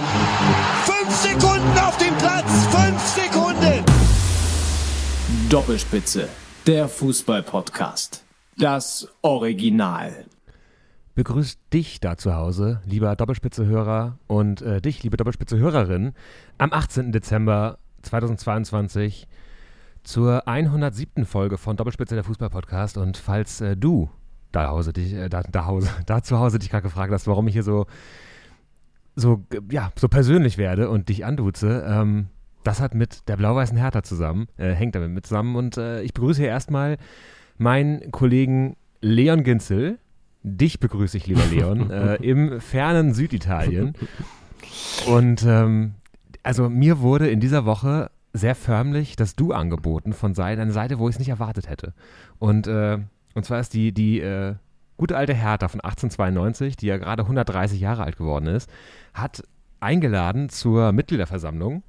Fünf Sekunden auf dem Platz! Fünf Sekunden! Doppelspitze, der Fußball-Podcast. Das Original. begrüßt dich da zu Hause, lieber Doppelspitze-Hörer und äh, dich, liebe Doppelspitze-Hörerin, am 18. Dezember 2022 zur 107. Folge von Doppelspitze der Fußball-Podcast. Und falls äh, du da, Hause, dich, äh, da, da, Hause, da zu Hause dich gerade gefragt hast, warum ich hier so, so, ja, so persönlich werde und dich anduze, ähm, das hat mit der blau-weißen Hertha zusammen, äh, hängt damit mit zusammen. Und äh, ich begrüße hier erstmal meinen Kollegen Leon Ginzel. Dich begrüße ich, lieber Leon, äh, im fernen Süditalien. Und ähm, also mir wurde in dieser Woche sehr förmlich das Du angeboten von Seite, einer Seite, wo ich es nicht erwartet hätte. Und, äh, und zwar ist die, die äh, gute alte Hertha von 1892, die ja gerade 130 Jahre alt geworden ist, hat eingeladen zur Mitgliederversammlung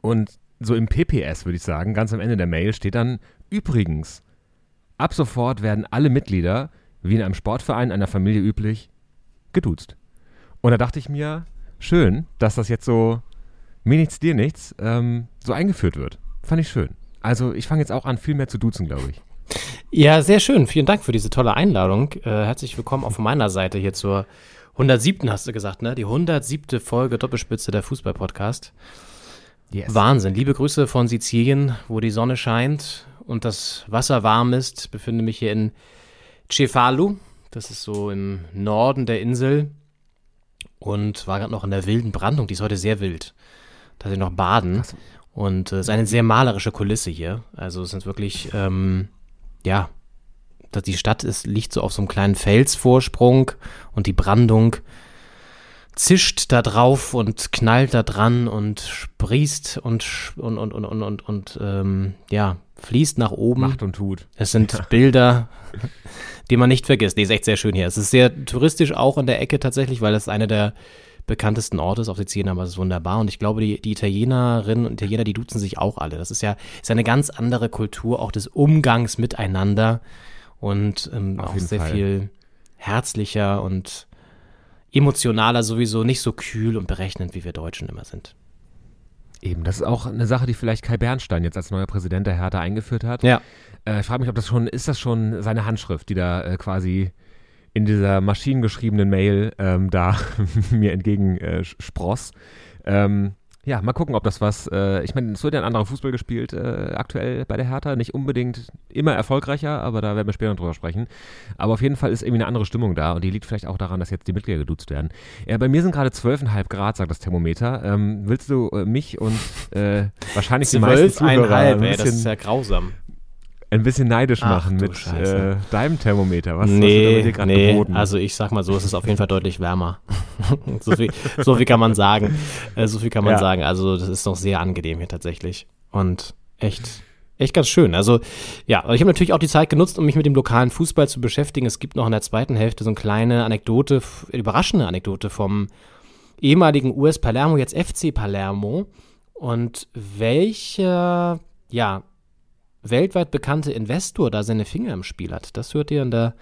und so im PPS würde ich sagen, ganz am Ende der Mail steht dann übrigens, ab sofort werden alle Mitglieder, wie in einem Sportverein einer Familie üblich, geduzt. Und da dachte ich mir, schön, dass das jetzt so mir nichts, dir nichts, ähm, so eingeführt wird. Fand ich schön. Also ich fange jetzt auch an, viel mehr zu duzen, glaube ich. Ja, sehr schön. Vielen Dank für diese tolle Einladung. Äh, herzlich willkommen auch von meiner Seite hier zur 107. hast du gesagt, ne? Die 107. Folge Doppelspitze der Fußball-Podcast. Yes. Wahnsinn. Liebe Grüße von Sizilien, wo die Sonne scheint und das Wasser warm ist. Befinde mich hier in Cefalu. Das ist so im Norden der Insel. Und war gerade noch in der wilden Brandung. Die ist heute sehr wild. Da sie noch baden. Und es ist eine sehr malerische Kulisse hier. Also es sind wirklich, ähm, ja, dass die Stadt ist, liegt so auf so einem kleinen Felsvorsprung und die Brandung zischt da drauf und knallt da dran und sprießt und und und und und und, und ähm, ja fließt nach oben. Macht und tut. Es sind Bilder, die man nicht vergisst. Nee, ist echt sehr schön hier. Es ist sehr touristisch auch in der Ecke tatsächlich, weil es einer der bekanntesten Orte ist auf Sizilien, aber es ist wunderbar. Und ich glaube, die, die Italienerinnen und Italiener, die duzen sich auch alle. Das ist ja ist eine ganz andere Kultur, auch des Umgangs miteinander und ähm, auch sehr Fall. viel herzlicher und emotionaler sowieso, nicht so kühl und berechnend, wie wir Deutschen immer sind. Eben, das ist auch eine Sache, die vielleicht Kai Bernstein jetzt als neuer Präsident der Hertha eingeführt hat. Ja. Äh, ich frage mich, ob das schon, ist das schon seine Handschrift, die da äh, quasi in dieser maschinengeschriebenen Mail ähm, da mir entgegen äh. Ähm, ja, mal gucken, ob das was, äh, ich meine, es wird ja ein anderer Fußball gespielt äh, aktuell bei der Hertha, nicht unbedingt immer erfolgreicher, aber da werden wir später noch drüber sprechen. Aber auf jeden Fall ist irgendwie eine andere Stimmung da und die liegt vielleicht auch daran, dass jetzt die Mitglieder geduzt werden. Ja, bei mir sind gerade 12,5 Grad, sagt das Thermometer. Ähm, willst du äh, mich und äh, wahrscheinlich die meisten Zuhörer ein ey, das ist bisschen, ja grausam. Ein bisschen neidisch Ach, machen du mit äh, deinem Thermometer? Was, was nee, gerade nee, geboten? also ich sag mal so, es ist auf jeden Fall deutlich wärmer. so, viel, so viel kann man sagen. Äh, so viel kann man Ja. sagen. Also das ist noch sehr angenehm hier tatsächlich. Und echt, echt ganz schön. Also ja, ich habe natürlich auch die Zeit genutzt, um mich mit dem lokalen Fußball zu beschäftigen. Es gibt noch in der zweiten Hälfte so eine kleine Anekdote, f- überraschende Anekdote vom ehemaligen US Palermo, jetzt FC Palermo. Und welcher, ja, weltweit bekannte Investor da seine Finger im Spiel hat. Das hört ihr in der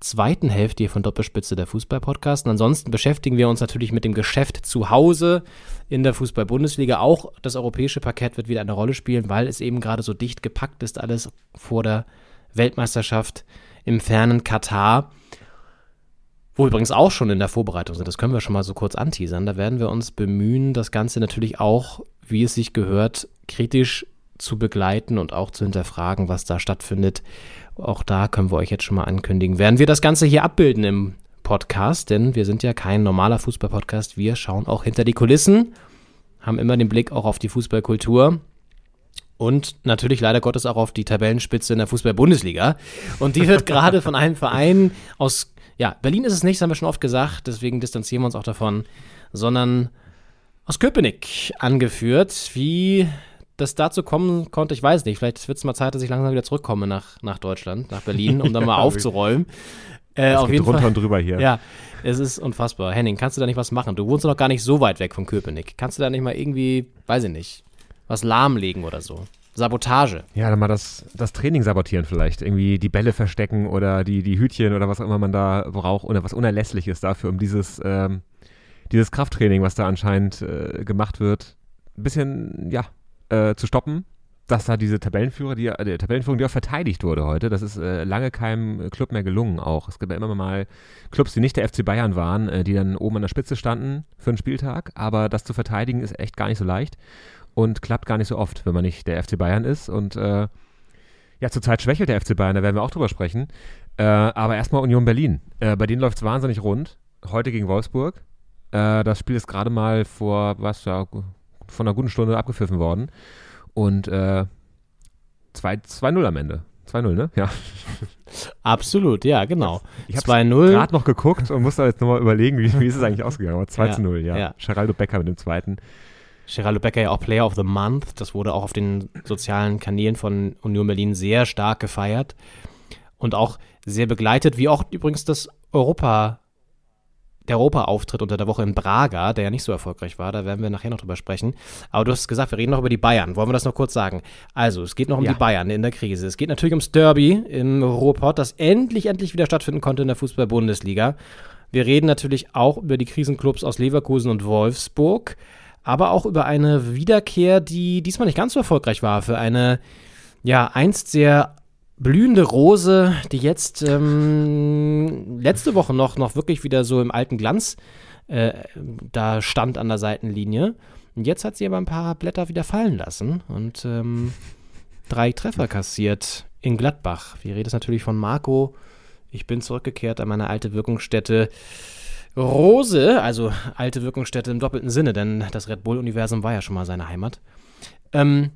zweiten Hälfte hier von Doppelspitze der Fußball-Podcast. Ansonsten beschäftigen wir uns natürlich mit dem Geschäft zu Hause in der Fußball-Bundesliga. Auch das europäische Parkett wird wieder eine Rolle spielen, weil es eben gerade so dicht gepackt ist, alles vor der Weltmeisterschaft im fernen Katar. Wo übrigens auch schon in der Vorbereitung sind, das können wir schon mal so kurz anteasern. Da werden wir uns bemühen, das Ganze natürlich auch, wie es sich gehört, kritisch zu begleiten und auch zu hinterfragen, was da stattfindet. Auch da können wir euch jetzt schon mal ankündigen. Werden wir das Ganze hier abbilden im Podcast, denn wir sind ja kein normaler Fußball-Podcast. Wir schauen auch hinter die Kulissen, haben immer den Blick auch auf die Fußballkultur und natürlich leider Gottes auch auf die Tabellenspitze in der Fußball-Bundesliga. Und die wird gerade von einem Verein aus, ja, Berlin ist es nicht, das haben wir schon oft gesagt, deswegen distanzieren wir uns auch davon, sondern aus Köpenick angeführt. Wie das dazu kommen konnte, ich weiß nicht. Vielleicht wird es mal Zeit, dass ich langsam wieder zurückkomme nach, nach Deutschland, nach Berlin, um dann mal aufzuräumen. Äh, Es auf geht jeden drunter Fall. und drüber hier. Ja, es ist unfassbar. Henning, kannst du da nicht was machen? Du wohnst doch gar nicht so weit weg von Köpenick. Kannst du da nicht mal irgendwie, weiß ich nicht, was lahmlegen oder so? Sabotage. Ja, dann mal das, das Training sabotieren vielleicht. Irgendwie die Bälle verstecken oder die, die Hütchen oder was auch immer man da braucht oder was Unerlässliches dafür, um dieses, ähm, dieses Krafttraining, was da anscheinend äh, gemacht wird, ein bisschen, ja, äh, zu stoppen. Dass da diese Tabellenführer, die, äh, die Tabellenführung, die auch verteidigt wurde heute, das ist äh, lange keinem Club mehr gelungen auch. Es gibt ja immer mal Clubs, die nicht der FC Bayern waren, äh, die dann oben an der Spitze standen für einen Spieltag, aber das zu verteidigen ist echt gar nicht so leicht und klappt gar nicht so oft, wenn man nicht der FC Bayern ist. Und äh, ja, zurzeit schwächelt der FC Bayern, da werden wir auch drüber sprechen. Aber erstmal Union Berlin. Bei denen läuft es wahnsinnig rund. Heute gegen Wolfsburg. Das Spiel ist gerade mal vor, was ja, von einer guten Stunde abgepfiffen worden. Und äh, 2 2-0 am Ende. 2-0, ne? Ja. Absolut, ja, genau. Ich habe 2-0. gerade noch geguckt und musste jetzt nochmal überlegen, wie, wie ist es eigentlich ausgegangen. Aber 2 Ja, zu 0, ja. ja. Geraldo Becker mit dem zweiten. Geraldo Becker ja auch Player of the Month. Das wurde auch auf den sozialen Kanälen von Union Berlin sehr stark gefeiert und auch sehr begleitet, wie auch übrigens das Europa, der Europa-Auftritt unter der Woche in Braga, der ja nicht so erfolgreich war. Da werden wir nachher noch drüber sprechen. Aber du hast gesagt, wir reden noch über die Bayern. Wollen wir das noch kurz sagen? Also, es geht noch um Ja. die Bayern in der Krise. Es geht natürlich ums Derby im Ruhrpott, das endlich, endlich wieder stattfinden konnte in der Fußball-Bundesliga. Wir reden natürlich auch über die Krisenclubs aus Leverkusen und Wolfsburg, aber auch über eine Wiederkehr, die diesmal nicht ganz so erfolgreich war für eine, ja, einst sehr blühende Rose, die jetzt ähm, letzte Woche noch, noch wirklich wieder so im alten Glanz äh, da stand an der Seitenlinie. Und jetzt hat sie aber ein paar Blätter wieder fallen lassen und ähm, drei Treffer kassiert in Gladbach. Wir reden natürlich von Marco. Ich bin zurückgekehrt an meine alte Wirkungsstätte Rose, also alte Wirkungsstätte im doppelten Sinne, denn das Red Bull-Universum war ja schon mal seine Heimat. Ähm,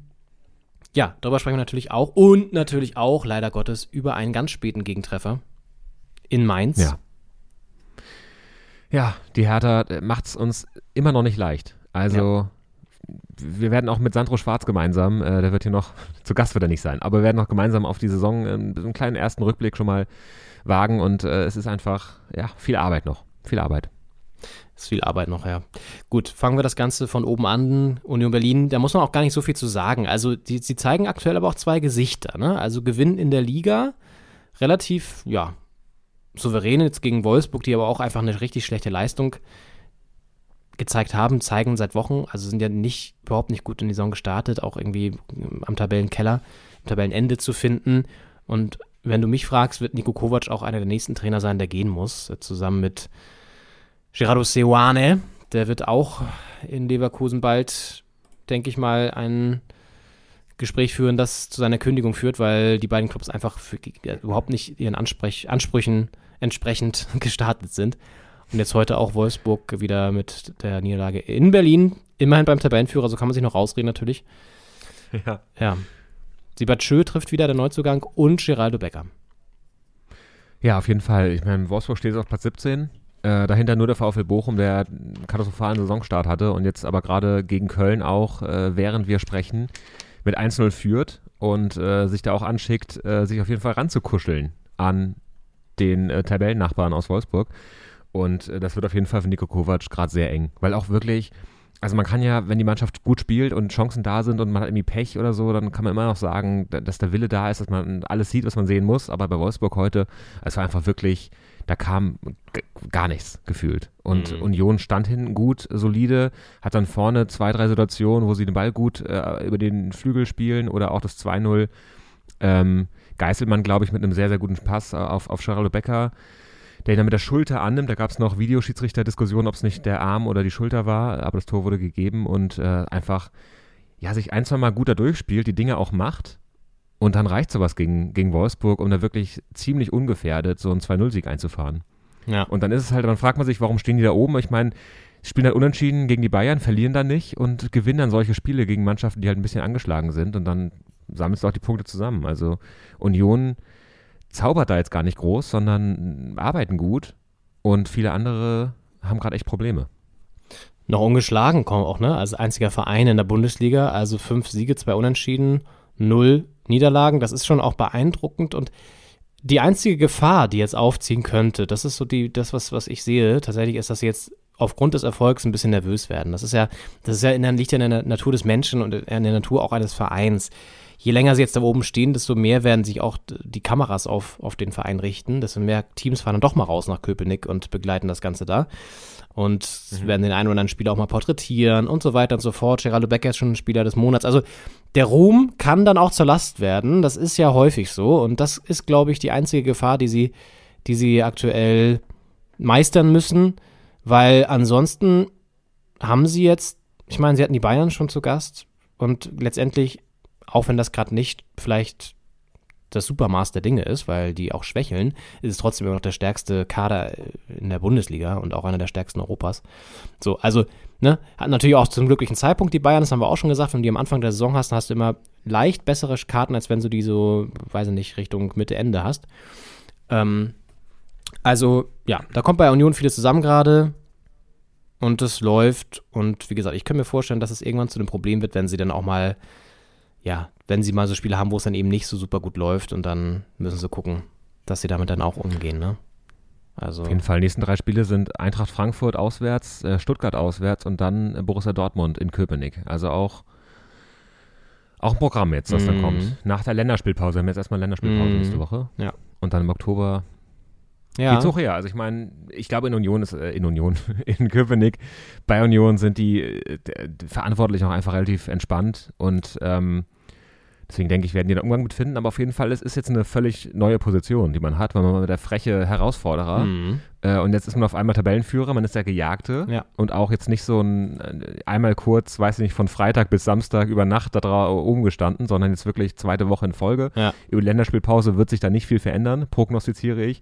ja, darüber sprechen wir natürlich auch und natürlich auch, leider Gottes, über einen ganz späten Gegentreffer in Mainz. Ja. Ja, die Hertha macht es uns immer noch nicht leicht. Also, wir werden auch mit Sandro Schwarz gemeinsam, äh, der wird hier noch, zu Gast wird er nicht sein, aber wir werden noch gemeinsam auf die Saison äh, einen kleinen ersten Rückblick schon mal wagen und äh, es ist einfach, ja, viel Arbeit noch. Viel Arbeit. Ist viel Arbeit noch, ja. Gut, fangen wir das Ganze von oben an. Union Berlin, da muss man auch gar nicht so viel zu sagen. Also, die, sie zeigen aktuell aber auch zwei Gesichter. Ne? Also, Gewinn in der Liga, relativ, ja, souverän jetzt gegen Wolfsburg, die aber auch einfach eine richtig schlechte Leistung gezeigt haben, zeigen seit Wochen, also sind ja nicht, überhaupt nicht gut in die Saison gestartet, auch irgendwie am Tabellenkeller, am Tabellenende zu finden. Und wenn du mich fragst, wird Nico Kovac auch einer der nächsten Trainer sein, der gehen muss, zusammen mit Gerardo Seoane. Der wird auch in Leverkusen bald, denke ich mal, ein Gespräch führen, das zu seiner Kündigung führt, weil die beiden Clubs einfach für, überhaupt nicht ihren Ansprech, Ansprüchen entsprechend gestartet sind. Und jetzt heute auch Wolfsburg wieder mit der Niederlage in Berlin. Immerhin beim Tabellenführer, so kann man sich noch rausreden natürlich. Ja. Ja. Siebert Schö trifft wieder der Neuzugang und Geraldo Becker. Ja, auf jeden Fall. Ich meine, Wolfsburg steht jetzt auf Platz 17. Äh, dahinter nur der VfL Bochum, der einen katastrophalen Saisonstart hatte und jetzt aber gerade gegen Köln auch, äh, während wir sprechen, mit 1-0 führt und äh, sich da auch anschickt, äh, sich auf jeden Fall ranzukuscheln an den äh, Tabellennachbarn aus Wolfsburg. Und das wird auf jeden Fall für Nico Kovac gerade sehr eng, weil auch wirklich, also man kann ja, wenn die Mannschaft gut spielt und Chancen da sind und man hat irgendwie Pech oder so, dann kann man immer noch sagen, da- dass der Wille da ist, dass man alles sieht, was man sehen muss. Aber bei Wolfsburg heute, es war einfach wirklich, da kam gar nichts gefühlt. Und Mhm. Union stand hinten gut, solide, hat dann vorne zwei, drei Situationen, wo sie den Ball gut äh, über den Flügel spielen oder auch das 2-0. Ähm, Geißelmann, glaube ich, mit einem sehr, sehr guten Pass auf, auf Geraldo Becker, der ihn dann mit der Schulter annimmt. Da gab es noch Videoschiedsrichter-Diskussionen, ob es nicht der Arm oder die Schulter war, aber das Tor wurde gegeben und äh, einfach, ja, sich ein, zwei Mal gut da durchspielt, die Dinge auch macht. Und dann reicht sowas gegen, gegen Wolfsburg, um da wirklich ziemlich ungefährdet so einen 2-0-Sieg einzufahren. Ja. Und dann ist es halt, dann fragt man sich, warum stehen die da oben? Ich meine, sie spielen halt unentschieden gegen die Bayern, verlieren dann nicht und gewinnen dann solche Spiele gegen Mannschaften, die halt ein bisschen angeschlagen sind und dann sammelst du auch die Punkte zusammen. Also Union zaubert da jetzt gar nicht groß, sondern arbeiten gut und viele andere haben gerade echt Probleme. noch ungeschlagen kommen auch, ne? Als einziger Verein in der Bundesliga, also fünf Siege, zwei Unentschieden, null Niederlagen. Das ist schon auch beeindruckend und die einzige Gefahr, die jetzt aufziehen könnte, das ist so die, das, was, was ich sehe, tatsächlich ist, dass sie jetzt aufgrund des Erfolgs ein bisschen nervös werden. Das ist ja, das ist ja in der, liegt ja in der Natur des Menschen und in der Natur auch eines Vereins. Je länger sie jetzt da oben stehen, desto mehr werden sich auch die Kameras auf, auf den Verein richten, desto mehr Teams fahren dann doch mal raus nach Köpenick und begleiten das Ganze da und mhm. werden den einen oder anderen Spieler auch mal porträtieren und so weiter und so fort. Geraldo Becker ist schon ein Spieler des Monats. Also der Ruhm kann dann auch zur Last werden. Das ist ja häufig so und das ist, glaube ich, die einzige Gefahr, die sie, die sie aktuell meistern müssen, weil ansonsten haben sie jetzt, ich meine, sie hatten die Bayern schon zu Gast und letztendlich, auch wenn das gerade nicht vielleicht das Supermaß der Dinge ist, weil die auch schwächeln, ist es trotzdem immer noch der stärkste Kader in der Bundesliga und auch einer der stärksten Europas. So, also, ne, hat natürlich auch zum glücklichen Zeitpunkt die Bayern, das haben wir auch schon gesagt, wenn du die am Anfang der Saison hast, dann hast du immer leicht bessere Karten, als wenn du die so, weiß ich nicht, Richtung Mitte, Ende hast. Ähm, also, ja, da kommt bei Union vieles zusammen gerade und es läuft und wie gesagt, ich kann mir vorstellen, dass es irgendwann zu einem Problem wird, wenn sie dann auch mal ja, wenn sie mal so Spiele haben, wo es dann eben nicht so super gut läuft und dann müssen sie gucken, dass sie damit dann auch umgehen, ne? Also Auf jeden Fall, die nächsten drei Spiele sind Eintracht Frankfurt auswärts, äh, Stuttgart auswärts und dann äh, Borussia Dortmund in Köpenick. Also auch, auch ein Programm jetzt, das mhm. dann kommt. Nach der Länderspielpause. Wir haben jetzt erstmal Länderspielpause mhm. nächste Woche. Ja. Und dann im Oktober ja. geht's hoch her. Also ich meine, ich glaube in Union ist, äh, in Union, in Köpenick, bei Union sind die äh, verantwortlich auch einfach relativ entspannt und ähm, Deswegen denke ich, werden die da Umgang mit finden. Aber auf jeden Fall, es ist jetzt eine völlig neue Position, die man hat, weil man mit der freche Herausforderer mhm. äh, und jetzt ist man auf einmal Tabellenführer, man ist der Gejagte ja. und auch jetzt nicht so ein äh, einmal kurz, weiß ich nicht, von Freitag bis Samstag über Nacht da oben gestanden, sondern jetzt wirklich zweite Woche in Folge. Ja. Über die Länderspielpause wird sich da nicht viel verändern, prognostiziere ich.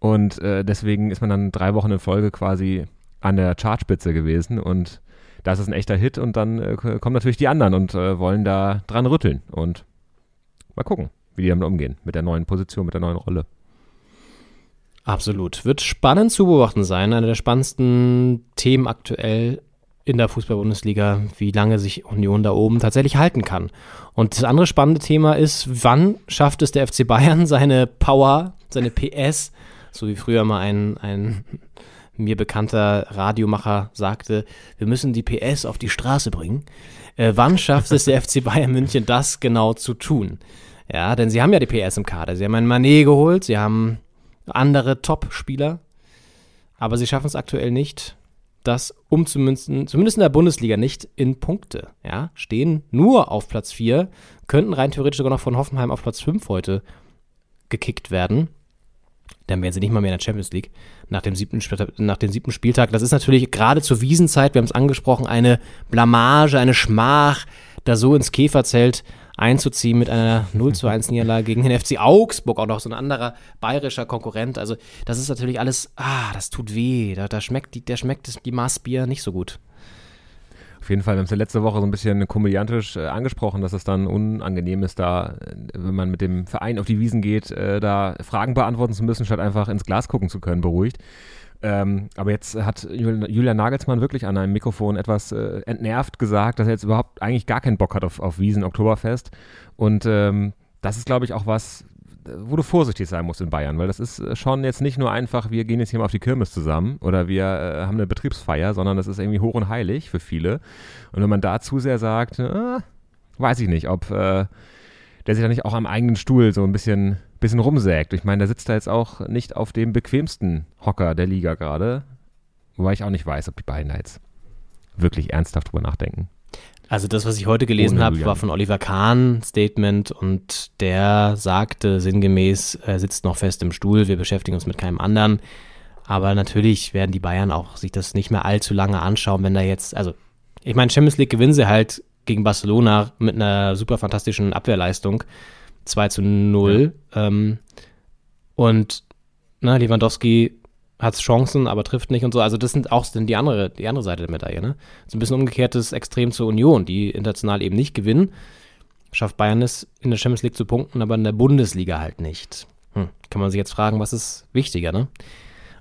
Und äh, deswegen ist man dann drei Wochen in Folge quasi an der Chartspitze gewesen und das ist ein echter Hit und dann äh, kommen natürlich die anderen und äh, wollen da dran rütteln und mal gucken, wie die damit umgehen, mit der neuen Position, mit der neuen Rolle. Absolut. Wird spannend zu beobachten sein. Einer der spannendsten Themen aktuell in der Fußball-Bundesliga, wie lange sich Union da oben tatsächlich halten kann. Und das andere spannende Thema ist, wann schafft es der FC Bayern, seine Power, seine PS, so wie früher mal ein, ein mir bekannter Radiomacher sagte, wir müssen die PS auf die Straße bringen. Äh, wann schafft es der FC Bayern München, das genau zu tun? Ja, denn sie haben ja die PS im Kader. Sie haben einen Manet geholt, sie haben andere Top-Spieler, aber sie schaffen es aktuell nicht, das umzumünzen, zumindest in der Bundesliga nicht in Punkte. Ja, stehen nur auf Platz 4, könnten rein theoretisch sogar noch von Hoffenheim auf Platz 5 heute gekickt werden. Dann wären sie nicht mal mehr in der Champions League nach dem siebten, nach dem siebten Spieltag. Das ist natürlich gerade zur Wiesenzeit, wir haben es angesprochen, eine Blamage, eine Schmach, da so ins Käferzelt einzuziehen mit einer 0 zu 1 Niederlage gegen den FC Augsburg, auch noch so ein anderer bayerischer Konkurrent. Also, das ist natürlich alles, ah, das tut weh. Da, da schmeckt die, der schmeckt die Maßbier nicht so gut. Auf jeden Fall, wir haben es ja letzte Woche so ein bisschen komödiantisch äh, angesprochen, dass es dann unangenehm ist, da, äh, wenn man mit dem Verein auf die Wiesen geht, äh, da Fragen beantworten zu müssen, statt einfach ins Glas gucken zu können, beruhigt. Ähm, aber jetzt hat Julian Nagelsmann wirklich an einem Mikrofon etwas äh, entnervt gesagt, dass er jetzt überhaupt eigentlich gar keinen Bock hat auf, auf Wiesen Oktoberfest. Und ähm, das ist, glaube ich, auch was, wo du vorsichtig sein musst in Bayern, weil das ist äh, schon jetzt nicht nur einfach, wir gehen jetzt hier mal auf die Kirmes zusammen oder wir äh, haben eine Betriebsfeier, sondern das ist irgendwie hoch und heilig für viele. Und wenn man da zu sehr sagt, äh, weiß ich nicht, ob äh, der sich da nicht auch am eigenen Stuhl so ein bisschen, bisschen rumsägt. Ich meine, der sitzt da jetzt auch nicht auf dem bequemsten Hocker der Liga gerade, wobei ich auch nicht weiß, ob die beiden da jetzt wirklich ernsthaft drüber nachdenken. Also das, was ich heute gelesen habe, war von Oliver Kahn Statement und der sagte sinngemäß, er sitzt noch fest im Stuhl, wir beschäftigen uns mit keinem anderen. Aber natürlich werden die Bayern auch sich das nicht mehr allzu lange anschauen, wenn da jetzt, also ich meine, Champions League gewinnen sie halt gegen Barcelona mit einer super fantastischen Abwehrleistung. 2 zu 0. Ja. Ähm, und na, ne, Lewandowski hat Chancen, aber trifft nicht und so. Also das sind auch sind die andere, die andere Seite der Medaille. Ne? So ein bisschen umgekehrtes Extrem zur Union, die international eben nicht gewinnen. Schafft Bayern es in der Champions League zu punkten, aber in der Bundesliga halt nicht. Hm. Kann man sich jetzt fragen, was ist wichtiger, ne?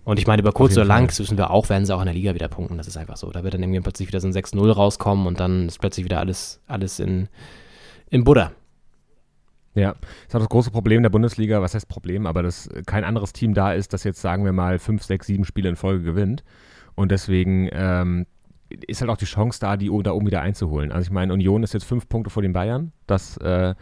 Und ich meine, über kurz oder lang, wissen wir auch, werden sie auch in der Liga wieder punkten. Das ist einfach so. Da wird dann irgendwie plötzlich wieder so ein 6-0 rauskommen und dann ist plötzlich wieder alles, alles in, in Buddha. Ja, das ist das große Problem der Bundesliga, was heißt Problem, aber dass kein anderes Team da ist, das jetzt, sagen wir mal, fünf, sechs, sieben Spiele in Folge gewinnt. Und deswegen ähm, ist halt auch die Chance da, die da oben wieder einzuholen. Also ich meine, Union ist jetzt fünf Punkte vor den Bayern. Das äh,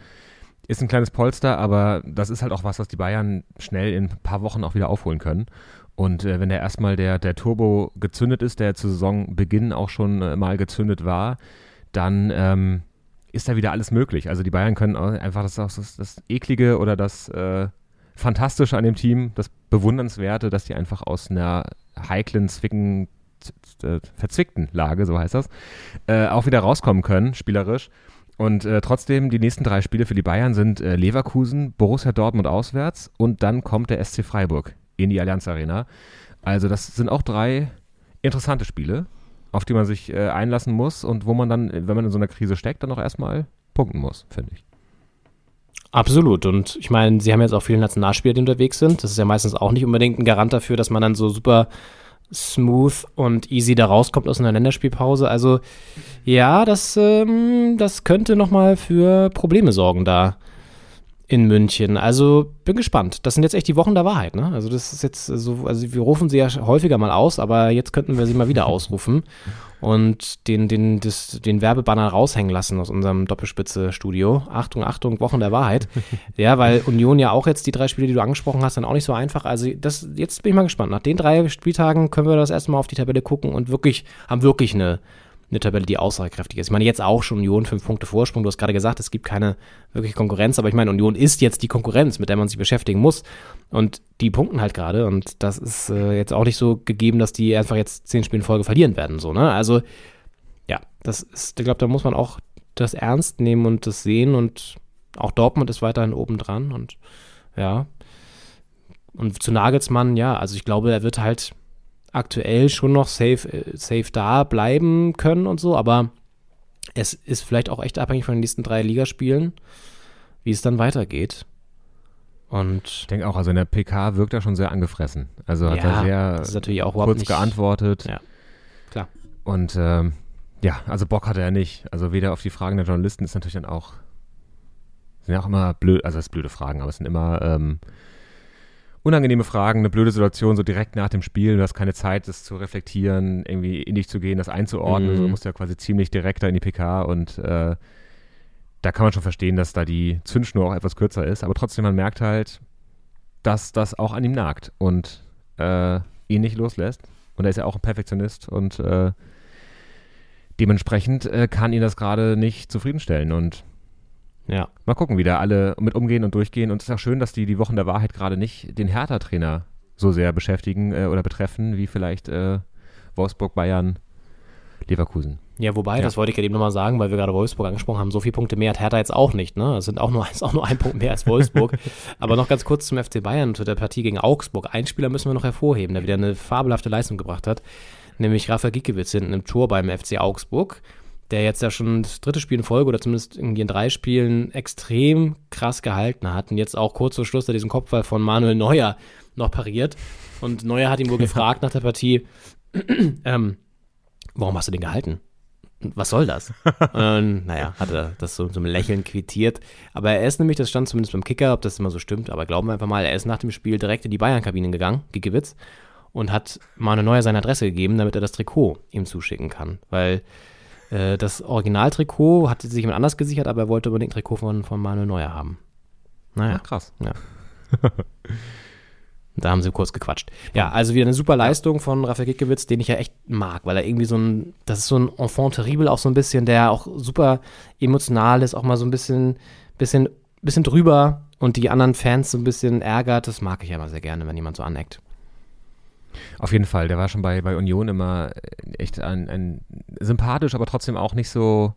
ist ein kleines Polster, aber das ist halt auch was, was die Bayern schnell in ein paar Wochen auch wieder aufholen können. Und äh, wenn der erstmal der, der Turbo gezündet ist, der zu Saisonbeginn auch schon äh, mal gezündet war, dann ähm, ist da wieder alles möglich. Also die Bayern können einfach das, das, das Eklige oder das äh, Fantastische an dem Team, das Bewundernswerte, dass die einfach aus einer heiklen, zwicken, äh, verzwickten Lage, so heißt das, äh, auch wieder rauskommen können, spielerisch. Und äh, trotzdem, die nächsten drei Spiele für die Bayern sind äh, Leverkusen, Borussia Dortmund auswärts und dann kommt der SC Freiburg in die Allianz Arena. Also das sind auch drei interessante Spiele, auf die man sich äh, einlassen muss und wo man dann, wenn man in so einer Krise steckt, dann auch erstmal punkten muss, finde ich. Absolut. Und ich meine, sie haben jetzt auch viele Nationalspieler, die unterwegs sind. Das ist ja meistens auch nicht unbedingt ein Garant dafür, dass man dann so super smooth und easy da rauskommt aus einer Länderspielpause. Also ja, das, ähm, das könnte nochmal für Probleme sorgen da in München. Also bin gespannt. Das sind jetzt echt die Wochen der Wahrheit, ne? Also das ist jetzt so, also wir rufen sie ja häufiger mal aus, aber jetzt könnten wir sie mal wieder ausrufen und den, den, das, den Werbebanner raushängen lassen aus unserem Doppelspitze-Studio. Achtung, Achtung, Wochen der Wahrheit. ja, weil Union ja auch jetzt die drei Spiele, die du angesprochen hast, dann auch nicht so einfach. Also das, jetzt bin ich mal gespannt. Nach den drei Spieltagen können wir das erste Mal auf die Tabelle gucken und wirklich, haben wirklich eine, eine Tabelle, die aussagekräftig ist. Ich meine, jetzt auch schon Union fünf Punkte Vorsprung. Du hast gerade gesagt, es gibt keine wirkliche Konkurrenz, aber ich meine, Union ist jetzt die Konkurrenz, mit der man sich beschäftigen muss. Und die punkten halt gerade. Und das ist äh, jetzt auch nicht so gegeben, dass die einfach jetzt zehn Spiele in Folge verlieren werden. So, ne? Also, ja, das ist, ich glaube, da muss man auch das ernst nehmen und das sehen. Und auch Dortmund ist weiterhin oben dran. Und ja. Und zu Nagelsmann, ja, also ich glaube, er wird halt aktuell schon noch safe, äh, safe da bleiben können und so, aber es ist vielleicht auch echt abhängig von den nächsten drei Ligaspielen, wie es dann weitergeht. Und Ich denke auch, also in der PK wirkt er schon sehr angefressen. Also hat ja, er das ist sehr natürlich auch überhaupt kurz nicht geantwortet. Ja, klar. Und ähm, ja, also Bock hatte er nicht. Also weder auf die Fragen der Journalisten ist natürlich dann auch, sind ja auch immer blöd, also es sind blöde Fragen, aber es sind immer ähm, unangenehme Fragen, eine blöde Situation, so direkt nach dem Spiel, du hast keine Zeit, das zu reflektieren, irgendwie in dich zu gehen, das einzuordnen, Mhm. also du musst ja quasi ziemlich direkt da in die PK und äh, da kann man schon verstehen, dass da die Zündschnur auch etwas kürzer ist, aber trotzdem, man merkt halt, dass das auch an ihm nagt und äh, ihn nicht loslässt. Und er ist ja auch ein Perfektionist und äh, dementsprechend äh, kann ihn das gerade nicht zufriedenstellen. Und Ja. mal gucken, wie da alle mit umgehen und durchgehen. Und es ist auch schön, dass die die Wochen der Wahrheit gerade nicht den Hertha-Trainer so sehr beschäftigen äh, oder betreffen, wie vielleicht äh, Wolfsburg, Bayern, Leverkusen. Ja, wobei, Ja. das wollte ich gerade eben nochmal sagen, weil wir gerade Wolfsburg angesprochen haben, so viele Punkte mehr hat Hertha jetzt auch nicht, ne? Es sind auch nur, ist auch nur ein Punkt mehr als Wolfsburg. Aber noch ganz kurz zum FC Bayern, zu der Partie gegen Augsburg. Einen Spieler müssen wir noch hervorheben, der wieder eine fabelhafte Leistung gebracht hat, nämlich Rafa Gikiewicz hinten im Tor beim FC Augsburg, der jetzt ja schon das dritte Spiel in Folge oder zumindest irgendwie in drei Spielen extrem krass gehalten hat und jetzt auch kurz vor Schluss da diesen Kopfball von Manuel Neuer noch pariert. Und Neuer hat ihn wohl gefragt nach der Partie, ähm, warum hast du den gehalten? Was soll das? Dann, naja, hat er das so, so ein Lächeln quittiert. Aber er ist nämlich, das stand zumindest beim Kicker, ob das immer so stimmt, aber glauben wir einfach mal, er ist nach dem Spiel direkt in die Bayern-Kabine gegangen, Giekewitz, und hat Manuel Neuer seine Adresse gegeben, damit er das Trikot ihm zuschicken kann. Weil äh, das Originaltrikot hat sich jemand anders gesichert, aber er wollte unbedingt ein Trikot von, von Manuel Neuer haben. Naja. krass. Da haben sie kurz gequatscht. Ja, also wieder eine super Leistung von Rafael Giekewitz, den ich ja echt mag, weil er irgendwie so ein, das ist so ein Enfant terrible auch so ein bisschen, der auch super emotional ist, auch mal so ein bisschen, bisschen, bisschen drüber und die anderen Fans so ein bisschen ärgert. Das mag ich ja immer sehr gerne, wenn jemand so aneckt. Auf jeden Fall, der war schon bei, bei Union immer echt ein, ein sympathisch, aber trotzdem auch nicht so,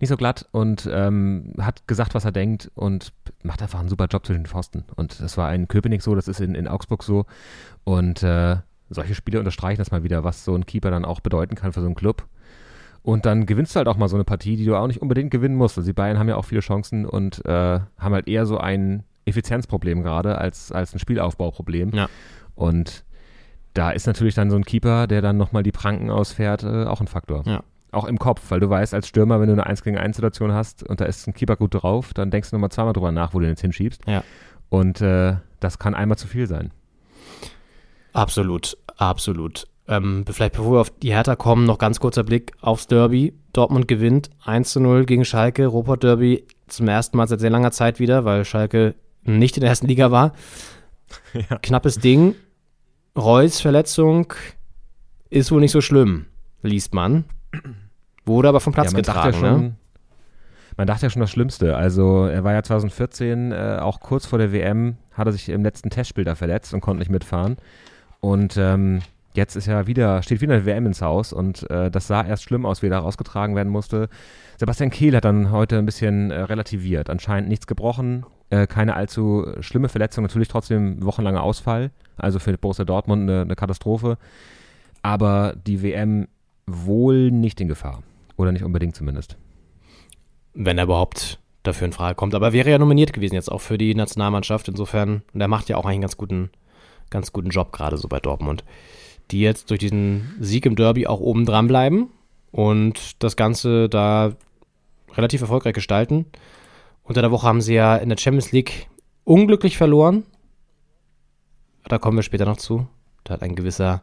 nicht so glatt und ähm, hat gesagt, was er denkt und macht einfach einen super Job zwischen den Pfosten. Und das war in Köpenick so, das ist in, in Augsburg so. Und äh, solche Spiele unterstreichen das mal wieder, was so ein Keeper dann auch bedeuten kann für so einen Club. Und dann gewinnst du halt auch mal so eine Partie, die du auch nicht unbedingt gewinnen musst. Also die Bayern haben ja auch viele Chancen und äh, haben halt eher so ein Effizienzproblem gerade als, als ein Spielaufbauproblem. Ja. Und da ist natürlich dann so ein Keeper, der dann nochmal die Pranken ausfährt, äh, auch ein Faktor. Ja. Auch im Kopf, weil du weißt als Stürmer, wenn du eine 1 gegen 1 Situation hast und da ist ein Keeper gut drauf, dann denkst du nochmal zweimal drüber nach, wo du den jetzt hinschiebst. Ja. Und äh, das kann einmal zu viel sein. Absolut, absolut. Ähm, vielleicht bevor wir auf die Hertha kommen, noch ganz kurzer Blick aufs Derby. Dortmund gewinnt 1 zu 0 gegen Schalke. Robert Derby zum ersten Mal seit sehr langer Zeit wieder, weil Schalke nicht in der ersten Liga war. Knappes Ding. Reus Verletzung ist wohl nicht so schlimm, liest man. Wurde aber vom Platz dachte getragen, ja schon, ne? Man dachte ja schon das Schlimmste. Also er war ja 2014, äh, auch kurz vor der WM, hat er sich im letzten Testspiel da verletzt und konnte nicht mitfahren. Und ähm, jetzt ist ja wieder, steht wieder eine WM ins Haus und äh, das sah erst schlimm aus, wie er da rausgetragen werden musste. Sebastian Kehl hat dann heute ein bisschen äh, relativiert. Anscheinend nichts gebrochen, äh, keine allzu schlimme Verletzung, natürlich trotzdem wochenlanger Ausfall. Also für Borussia Dortmund eine, eine Katastrophe. Aber die WM wohl nicht in Gefahr. Oder nicht unbedingt zumindest. Wenn er überhaupt dafür in Frage kommt. Aber er wäre ja nominiert gewesen jetzt auch für die Nationalmannschaft. Insofern, und er macht ja auch eigentlich einen ganz guten, ganz guten Job gerade so bei Dortmund. Die jetzt durch diesen Sieg im Derby auch oben dran bleiben und das Ganze da relativ erfolgreich gestalten. Unter der Woche haben sie ja in der Champions League unglücklich verloren. Da kommen wir später noch zu. Da hat ein gewisser,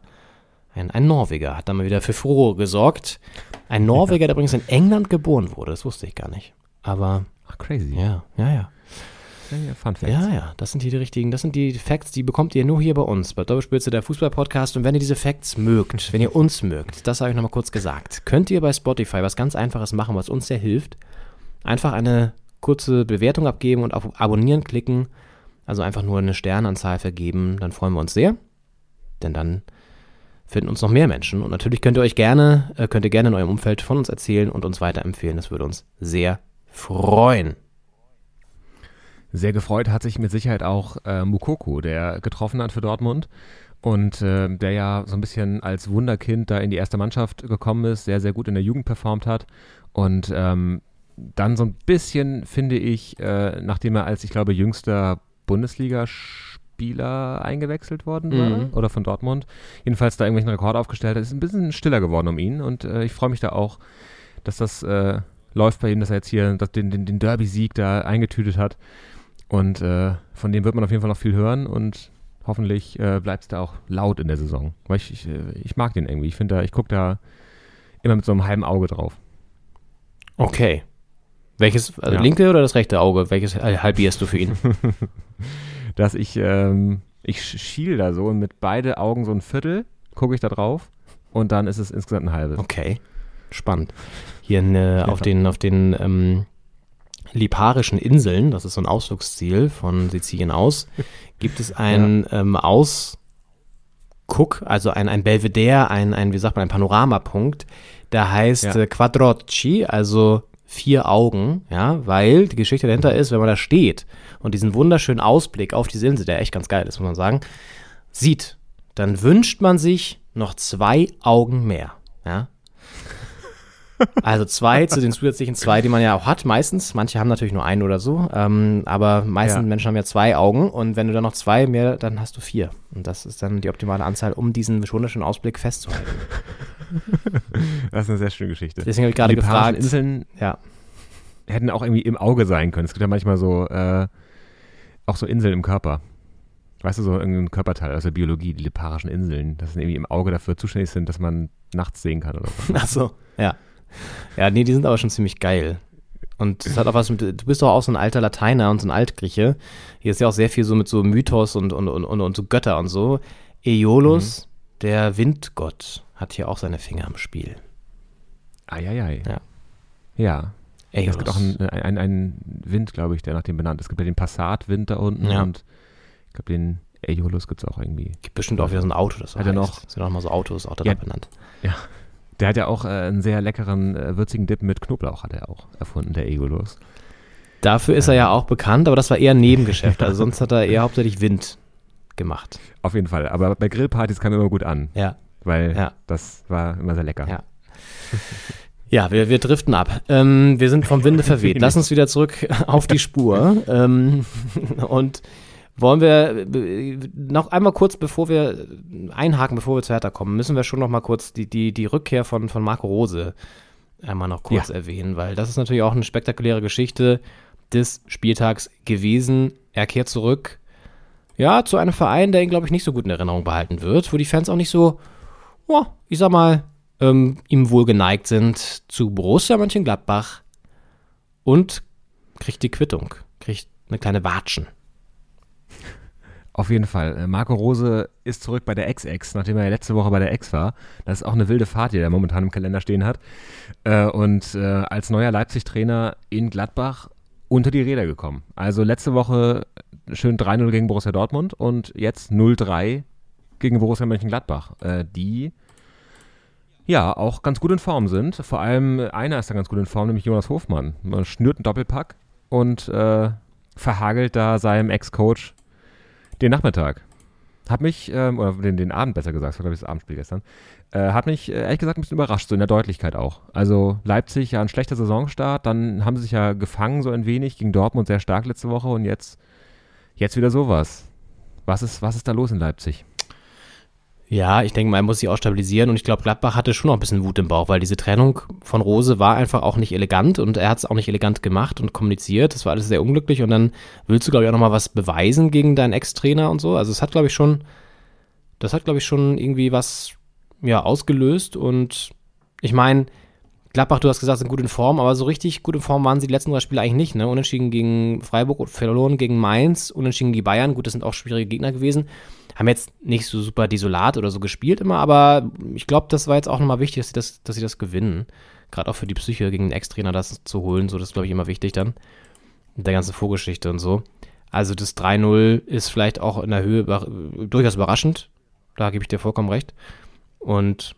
ein, ein Norweger, hat da mal wieder für Furore gesorgt. Ein Norweger, der übrigens in England geboren wurde, das wusste ich gar nicht. Aber Ach, crazy. ja, ja, ja. Ja, Fun Facts. Ja, ja, das sind hier die richtigen, das sind die Facts, die bekommt ihr nur hier bei uns, bei Doppelspitze der Fußball-Podcast. Und wenn ihr diese Facts mögt, wenn ihr uns mögt, das habe ich nochmal kurz gesagt, könnt ihr bei Spotify was ganz Einfaches machen, was uns sehr hilft. Einfach eine kurze Bewertung abgeben und auf Abonnieren klicken. Also einfach nur eine Sternanzahl vergeben, dann freuen wir uns sehr. Denn dann finden uns noch mehr Menschen. Und natürlich könnt ihr euch gerne, äh, könnt ihr gerne in eurem Umfeld von uns erzählen und uns weiterempfehlen. Das würde uns sehr freuen. Sehr gefreut hat sich mit Sicherheit auch äh, Mukoko, der getroffen hat für Dortmund und äh, der ja so ein bisschen als Wunderkind da in die erste Mannschaft gekommen ist, sehr, sehr gut in der Jugend performt hat und ähm, dann so ein bisschen, finde ich, äh, nachdem er als, ich glaube, jüngster Bundesligaspieler eingewechselt worden war Mhm. oder von Dortmund, jedenfalls da irgendwelchen Rekord aufgestellt hat, ist ein bisschen stiller geworden um ihn und äh, ich freue mich da auch, dass das äh, läuft bei ihm, dass er jetzt hier den, den, den Derby-Sieg da eingetütet hat. Und äh, von dem wird man auf jeden Fall noch viel hören und hoffentlich äh, bleibt es da auch laut in der Saison. Weil ich, ich, äh, ich mag den irgendwie. Ich finde da, ich gucke da immer mit so einem halben Auge drauf. Okay. Welches, also Ja. linke oder das rechte Auge? Welches äh, halbierst du für ihn? Dass ich, ähm, ich sch- schiel da so und mit beide Augen so ein Viertel gucke ich da drauf und dann ist es insgesamt ein halbes. Okay. Spannend. Hier in, äh, auf den, auf den ähm, Liparischen Inseln, das ist so ein Ausflugsziel von Sizilien aus, gibt es einen ähm, Ausguck, also ein, ein Belvedere, ein, ein, wie sagt man, ein Panoramapunkt, der heißt Ja. äh, Quadrocci, also vier Augen, ja, weil die Geschichte dahinter ist, wenn man da steht und diesen wunderschönen Ausblick auf diese Insel, der echt ganz geil ist, muss man sagen, sieht, dann wünscht man sich noch zwei Augen mehr, ja. Also zwei zu den zusätzlichen zwei, die man ja auch hat, meistens. Manche haben natürlich nur einen oder so, ähm, aber meistens Ja. Menschen haben ja zwei Augen und wenn du dann noch zwei mehr, dann hast du vier. Und das ist dann die optimale Anzahl, um diesen wunderschönen Ausblick festzuhalten. Das ist eine sehr schöne Geschichte. Deswegen habe ich gerade gefragt. Inseln Ja, hätten auch irgendwie im Auge sein können. Es gibt ja manchmal so, äh, auch so Inseln im Körper. Weißt du, so irgendein Körperteil aus der Biologie, die Liparischen Inseln, dass irgendwie im Auge dafür zuständig sind, dass man nachts sehen kann oder so. ach so, ja. Ja, nee, die sind aber schon ziemlich geil. Und es hat auch was mit, du bist doch auch so ein alter Lateiner und so ein Altgrieche. Hier ist ja auch sehr viel so mit so Mythos und, und, und, und, und so Götter und so. Aeolus, der Windgott, hat hier auch seine Finger im Spiel. Eieiei. Ja. Ja. Aeolus. Es gibt auch einen ein, ein Wind, glaube ich, der nach dem benannt ist. Es gibt ja den Passat-Wind da unten Ja. und ich glaube, den Aeolus gibt es auch irgendwie. Gibt bestimmt auch wieder so ein Auto, das so Hat er heißt. noch- Sind auch mal so Autos auch danach Ja. benannt. Der hat ja auch äh, einen sehr leckeren, äh, würzigen Dip mit Knoblauch, hat er auch erfunden, der Aeolus. Dafür ist er ja auch bekannt, aber das war eher ein Nebengeschäft. Also sonst hat er eher hauptsächlich Wind gemacht. Auf jeden Fall. Aber bei Grillpartys kam er immer gut an, Ja. weil Ja. das war immer sehr lecker. Ja. Ja, wir, wir driften ab. Ähm, wir sind vom Winde verweht. Lass uns wieder zurück auf die Spur. ähm, und wollen wir noch einmal kurz, bevor wir einhaken, bevor wir zu Hertha kommen, müssen wir schon noch mal kurz die, die, die Rückkehr von, von Marco Rose einmal noch kurz Ja. erwähnen, weil das ist natürlich auch eine spektakuläre Geschichte des Spieltags gewesen. Er kehrt zurück, ja, zu einem Verein, der ihn, glaube ich, nicht so gut in Erinnerung behalten wird, wo die Fans auch nicht so, ja, ich sag mal, ähm, ihm wohl geneigt sind, zu Borussia Mönchengladbach und kriegt die Quittung, kriegt eine kleine Watschen. Auf jeden Fall. Äh, Marco Rose ist zurück bei der Ex-Ex, nachdem er letzte Woche bei der Ex war. Das ist auch eine wilde Fahrt, die er momentan im Kalender stehen hat. Äh, und äh, als neuer Leipzig-Trainer in Gladbach unter die Räder gekommen. Also letzte Woche schön 3-0 gegen Borussia Dortmund und jetzt 0-3 gegen Borussia Mönchengladbach, die ja auch ganz gut in Form sind. Vor allem einer ist da ganz gut in Form, nämlich Jonas Hofmann. Man schnürt einen Doppelpack und äh, verhagelt da seinem Ex-Coach den Nachmittag. Hat mich, ähm, oder den, den Abend besser gesagt, das glaube ich das Abendspiel gestern, äh, hat mich äh, ehrlich gesagt ein bisschen überrascht, so in der Deutlichkeit auch. Also Leipzig ja ein schlechter Saisonstart, dann haben sie sich ja gefangen so ein wenig, gegen Dortmund sehr stark letzte Woche und jetzt, jetzt wieder sowas. Was ist, was ist da los in Leipzig? Ja, ich denke er muss sich auch stabilisieren und ich glaube, Gladbach hatte schon noch ein bisschen Wut im Bauch, weil diese Trennung von Rose war einfach auch nicht elegant und er hat es auch nicht elegant gemacht und kommuniziert. Das war alles sehr unglücklich und dann willst du, glaube ich, auch nochmal was beweisen gegen deinen Ex-Trainer und so. Also es hat, glaube ich, schon, das hat, glaube ich, schon irgendwie was, ja, ausgelöst und ich meine, Gladbach, du hast gesagt, sind gut in Form, aber so richtig gut in Form waren sie die letzten drei Spiele eigentlich nicht. Ne? Unentschieden gegen Freiburg verloren gegen Mainz, unentschieden gegen Bayern. Gut, das sind auch schwierige Gegner gewesen. Haben jetzt nicht so super desolat oder so gespielt immer, aber ich glaube, das war jetzt auch nochmal wichtig, dass sie das, dass sie das gewinnen. Gerade auch für die Psyche gegen den Ex-Trainer das zu holen, so das glaube ich, immer wichtig dann. Mit der ganzen Vorgeschichte und so. Also das 3-0 ist vielleicht auch in der Höhe durchaus überraschend. Da gebe ich dir vollkommen recht. Und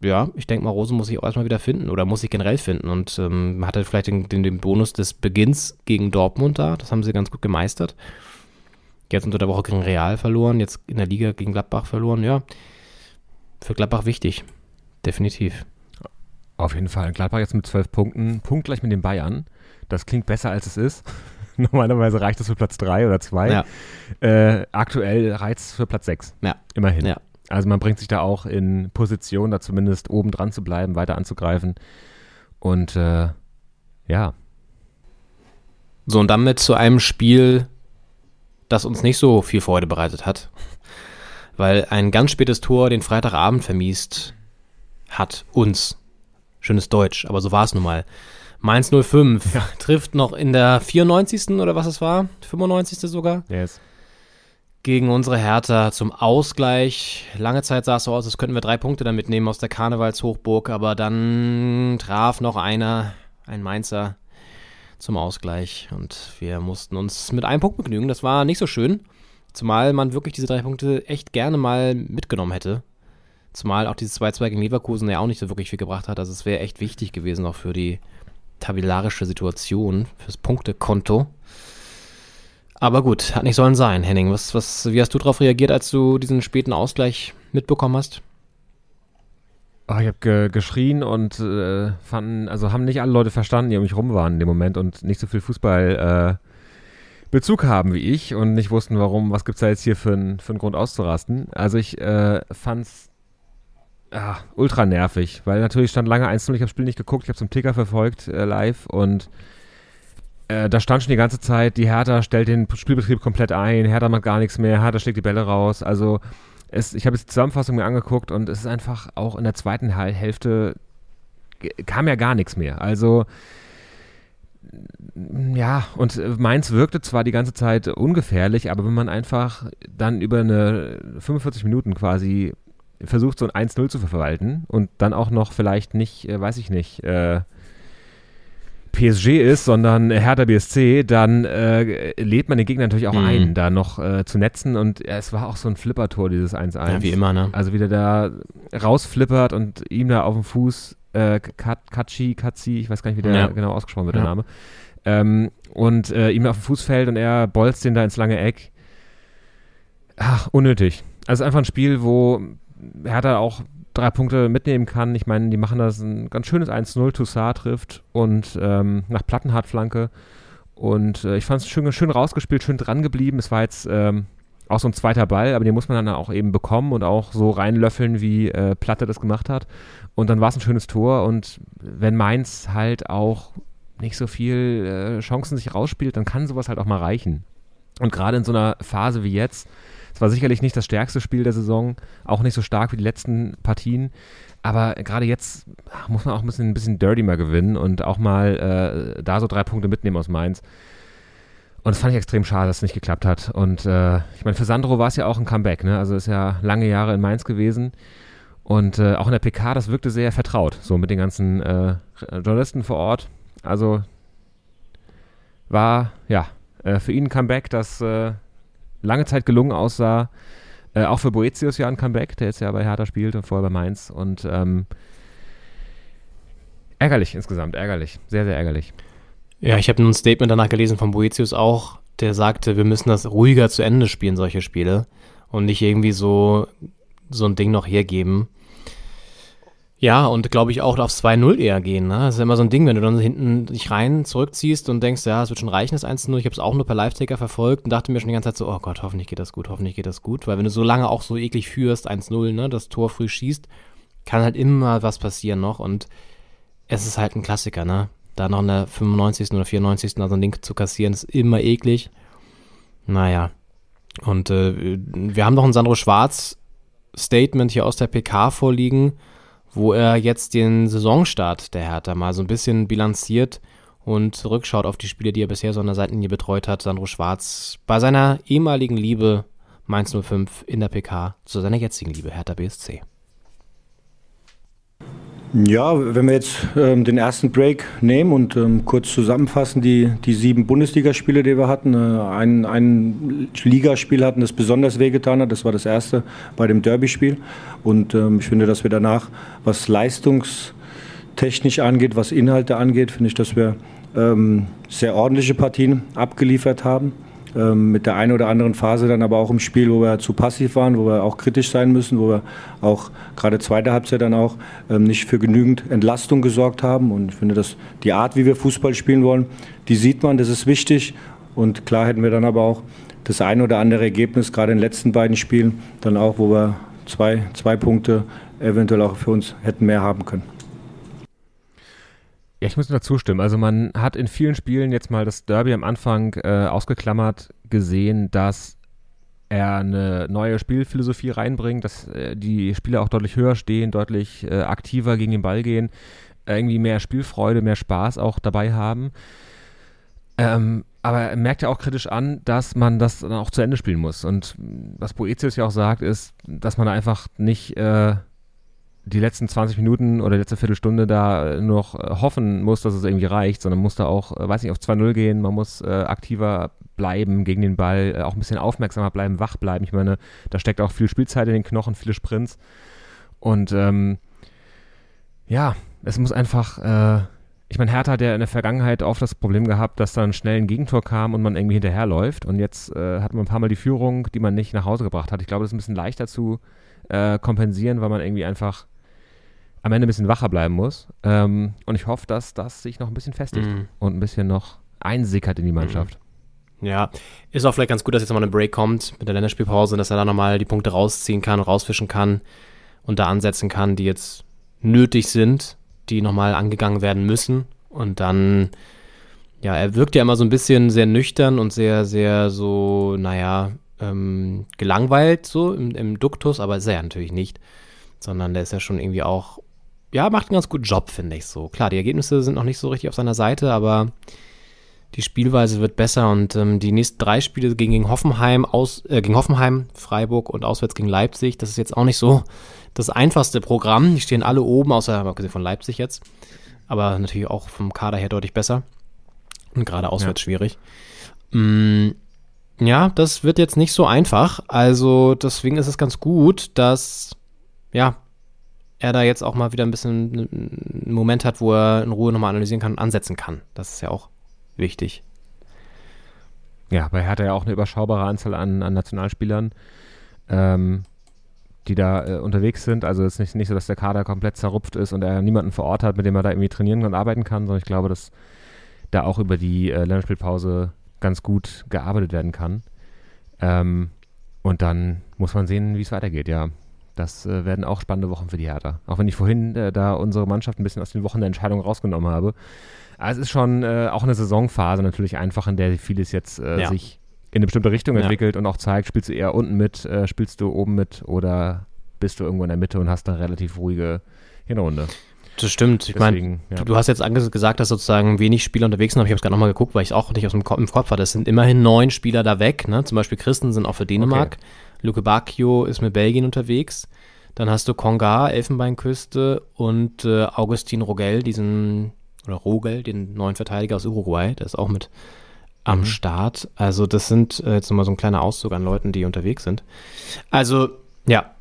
ja, ich denke mal, Rose muss sich auch erstmal wieder finden oder muss sich generell finden und ähm, hatte vielleicht den, den, den Bonus des Beginns gegen Dortmund da. Das haben sie ganz gut gemeistert. Jetzt unter der Woche gegen Real verloren, jetzt in der Liga gegen Gladbach verloren. Ja, für Gladbach wichtig. Definitiv. Auf jeden Fall. Gladbach jetzt mit zwölf Punkten, punktgleich mit den Bayern. Das klingt besser, als es ist. Normalerweise reicht es für Platz drei oder zwei. Ja. Äh, aktuell reicht es für Platz sechs. Ja. Immerhin. Ja. Also man bringt sich da auch in Position, da zumindest oben dran zu bleiben, weiter anzugreifen. Und äh, ja, So, und damit zu einem Spiel, das uns nicht so viel Freude bereitet hat. Weil ein ganz spätes Tor den Freitagabend vermiest hat uns. Schönes Deutsch, aber so war es nun mal. Mainz 05 trifft noch in der 94. oder was es war, 95. sogar, yes. Gegen unsere Hertha zum Ausgleich. Lange Zeit sah es so aus, als könnten wir drei Punkte da mitnehmen aus der Karnevalshochburg, aber dann traf noch einer, ein Mainzer, zum Ausgleich und wir mussten uns mit einem Punkt begnügen. Das war nicht so schön, zumal man wirklich diese drei Punkte echt gerne mal mitgenommen hätte. Zumal auch dieses 2-2 gegen Leverkusen ja auch nicht so wirklich viel gebracht hat. Also es wäre echt wichtig gewesen auch für die tabellarische Situation, fürs Punktekonto. Aber gut, hat nicht sollen sein, Henning. Was, was, wie hast du darauf reagiert, als du diesen späten Ausgleich mitbekommen hast? Oh, ich habe ge geschrien und äh, fanden, also haben nicht alle Leute verstanden, die um mich rum waren in dem Moment und nicht so viel Fußball äh, haben wie ich und nicht wussten, warum, was gibt's da jetzt hier für einen für einen Grund auszurasten. Also ich äh, fand's ah, ultra nervig, weil natürlich stand lange 1-0, ich habe das Spiel nicht geguckt, ich habe zum Ticker verfolgt äh, live und äh, da stand schon die ganze Zeit, die Hertha stellt den Spielbetrieb komplett ein, Hertha macht gar nichts mehr, Hertha schlägt die Bälle raus, also es, ich habe jetzt die Zusammenfassung mir angeguckt und es ist einfach auch in der zweiten Hälfte kam ja gar nichts mehr. Also ja, und Mainz wirkte zwar die ganze Zeit ungefährlich, aber wenn man einfach dann über eine 45 Minuten quasi versucht, so ein 1-0 zu verwalten und dann auch noch vielleicht nicht, äh, weiß ich nicht, äh, PSG ist, sondern Hertha BSC, dann äh, lädt man den Gegner natürlich auch Mhm. ein, da noch äh, zu netzen. Und ja, es war auch so ein Flippertor, dieses 1-1. Ja, wie immer, ne? Also wie der da rausflippert und ihm da auf dem Fuß, äh, Kat- Katschi, Katzi, ich weiß gar nicht, wie der Ja. genau ausgesprochen wird, Ja. der Name, ähm, und äh, ihm da auf dem Fuß fällt und er bolzt den da ins lange Eck. Ach, unnötig. Also einfach ein Spiel, wo Hertha auch drei Punkte mitnehmen kann. Ich meine, die machen das ein ganz schönes 1-0, Toussaint trifft und ähm, nach Plattenhartflanke Und äh, ich fand es schön, schön rausgespielt, schön dran geblieben. Es war jetzt ähm, auch so ein zweiter Ball, aber den muss man dann auch eben bekommen und auch so reinlöffeln, wie äh, Platte das gemacht hat. Und dann war es ein schönes Tor. Und wenn Mainz halt auch nicht so viel äh, Chancen sich rausspielt, dann kann sowas halt auch mal reichen. Und gerade in so einer Phase wie jetzt, es war sicherlich nicht das stärkste Spiel der Saison, auch nicht so stark wie die letzten Partien. Aber gerade jetzt muss man auch ein bisschen, ein bisschen dirty mal gewinnen und auch mal äh, da so drei Punkte mitnehmen aus Mainz. Und das fand ich extrem schade, dass es nicht geklappt hat. Und äh, ich meine, für Sandro war es ja auch ein Comeback, ne? Also ist ja lange Jahre in Mainz gewesen. Und äh, auch in der PK, das wirkte sehr vertraut, so mit den ganzen äh, Journalisten vor Ort. Also war, ja, äh, für ihn ein Comeback, das äh, lange Zeit gelungen aussah. Äh, auch für Boetius ja ein Comeback, der jetzt ja bei Hertha spielt und vorher bei Mainz. Und ähm, ärgerlich insgesamt, ärgerlich. Sehr, sehr ärgerlich. Ja, ich habe ein Statement danach gelesen von Boetius auch, der sagte, wir müssen das ruhiger zu Ende spielen, solche Spiele. Und nicht irgendwie so, so ein Ding noch hergeben. Ja, und glaube ich auch aufs 2-0 eher gehen. Ne? Das ist immer so ein Ding, wenn du dann hinten dich rein zurückziehst und denkst, ja, es wird schon reichen, das 1-0. Ich habe es auch nur per Live-Taker verfolgt und dachte mir schon die ganze Zeit so, oh Gott, hoffentlich geht das gut, hoffentlich geht das gut. Weil wenn du so lange auch so eklig führst, 1-0, ne, das Tor früh schießt, kann halt immer was passieren noch. Und es ist halt ein Klassiker, ne? Da noch in der 95. oder 94. also ein Ding zu kassieren, ist immer eklig. Naja. Und äh, wir haben noch ein Sandro Schwarz Statement hier aus der PK vorliegen wo er jetzt den Saisonstart der Hertha mal so ein bisschen bilanziert und zurückschaut auf die Spiele, die er bisher so an der Seitenlinie betreut hat. Sandro Schwarz bei seiner ehemaligen Liebe Mainz 05 in der PK zu seiner jetzigen Liebe Hertha BSC. Ja, wenn wir jetzt ähm, den ersten Break nehmen und ähm, kurz zusammenfassen, die, die sieben Bundesligaspiele, die wir hatten. Äh, ein, ein Ligaspiel hatten, das besonders wehgetan hat. Das war das erste bei dem Derby-Spiel. Und ähm, ich finde, dass wir danach, was leistungstechnisch angeht, was Inhalte angeht, finde ich, dass wir ähm, sehr ordentliche Partien abgeliefert haben ähm, mit der einen oder anderen Phase dann aber auch im Spiel, wo wir zu passiv waren, wo wir auch kritisch sein müssen, wo wir auch gerade zweite Halbzeit dann auch ähm, nicht für genügend Entlastung gesorgt haben. Und ich finde, dass die Art, wie wir Fußball spielen wollen, die sieht man, das ist wichtig. Und klar hätten wir dann aber auch das ein oder andere Ergebnis, gerade in den letzten beiden Spielen, dann auch, wo wir zwei, zwei Punkte eventuell auch für uns hätten mehr haben können. Ja, ich muss nur zustimmen. Also man hat in vielen Spielen jetzt mal das Derby am Anfang äh, ausgeklammert gesehen, dass er eine neue Spielphilosophie reinbringt, dass äh, die Spieler auch deutlich höher stehen, deutlich äh, aktiver gegen den Ball gehen, irgendwie mehr Spielfreude, mehr Spaß auch dabei haben. Ähm, aber er merkt ja auch kritisch an, dass man das dann auch zu Ende spielen muss. Und was Boetius ja auch sagt, ist, dass man einfach nicht äh, die letzten 20 Minuten oder die letzte Viertelstunde da noch äh, hoffen muss, dass es irgendwie reicht, sondern muss da auch, äh, weiß nicht, auf 2-0 gehen, man muss äh, aktiver bleiben gegen den Ball, äh, auch ein bisschen aufmerksamer bleiben, wach bleiben. Ich meine, da steckt auch viel Spielzeit in den Knochen, viele Sprints. Und ähm, ja, es muss einfach, äh, ich meine, Hertha hat ja in der Vergangenheit oft das Problem gehabt, dass dann schnell ein Gegentor kam und man irgendwie hinterherläuft. Und jetzt äh, hat man ein paar Mal die Führung, die man nicht nach Hause gebracht hat. Ich glaube, das ist ein bisschen leichter zu kompensieren, weil man irgendwie einfach am Ende ein bisschen wacher bleiben muss. Ähm, und ich hoffe, dass das sich noch ein bisschen festigt mhm. und ein bisschen noch einsickert in die Mannschaft. Mhm. Ja, ist auch vielleicht ganz gut, dass jetzt mal eine Break kommt mit der Länderspielpause, dass er da nochmal die Punkte rausziehen kann, rausfischen kann und da ansetzen kann, die jetzt nötig sind, die nochmal angegangen werden müssen. Und dann, ja, er wirkt ja immer so ein bisschen sehr nüchtern und sehr, sehr so, naja, ähm, gelangweilt so im, im Duktus, aber ist er ja natürlich nicht, sondern der ist ja schon irgendwie auch ja, macht einen ganz guten Job, finde ich so. Klar, die Ergebnisse sind noch nicht so richtig auf seiner Seite, aber die Spielweise wird besser und ähm, die nächsten drei Spiele gegen, gegen Hoffenheim, aus, äh, gegen Hoffenheim, Freiburg und auswärts gegen Leipzig, das ist jetzt auch nicht so das einfachste Programm. Die stehen alle oben, außer abgesehen von Leipzig jetzt. Aber natürlich auch vom Kader her deutlich besser. Und gerade auswärts ja. schwierig. Mm, ja, das wird jetzt nicht so einfach. Also deswegen ist es ganz gut, dass ja, er da jetzt auch mal wieder ein bisschen einen Moment hat, wo er in Ruhe nochmal analysieren kann und ansetzen kann. Das ist ja auch wichtig. Ja, weil er hat ja auch eine überschaubare Anzahl an, an Nationalspielern, ähm, die da äh, unterwegs sind. Also es ist nicht, nicht so, dass der Kader komplett zerrupft ist und er niemanden vor Ort hat, mit dem er da irgendwie trainieren und arbeiten kann, sondern ich glaube, dass da auch über die äh, Länderspielpause ganz gut gearbeitet werden kann. Ähm, und dann muss man sehen, wie es weitergeht, ja. Das äh, werden auch spannende Wochen für die Hertha. Auch wenn ich vorhin äh, da unsere Mannschaft ein bisschen aus den Wochen der Entscheidung rausgenommen habe. Aber es ist schon äh, auch eine Saisonphase natürlich einfach, in der vieles jetzt äh, Ja. sich in eine bestimmte Richtung Ja. entwickelt und auch zeigt, spielst du eher unten mit, äh, spielst du oben mit oder bist du irgendwo in der Mitte und hast eine relativ ruhige Hinrunde. Das stimmt. Ich meine, ja. du, du hast jetzt gesagt, dass sozusagen wenig Spieler unterwegs sind, aber ich habe es gerade nochmal geguckt, weil ich es auch nicht aus dem Kopf, im Kopf hatte. Es sind immerhin neun Spieler da weg. Ne? Zum Beispiel Christensen auch für Dänemark. Luke Bacchio ist mit Belgien unterwegs. Dann hast du Konga, Elfenbeinküste und äh, Augustin Rogel, diesen, oder Rogel, den neuen Verteidiger aus Uruguay, der ist auch mit am Start. Also das sind äh, jetzt nochmal so ein kleiner Auszug an Leuten, die unterwegs sind. Also, ja.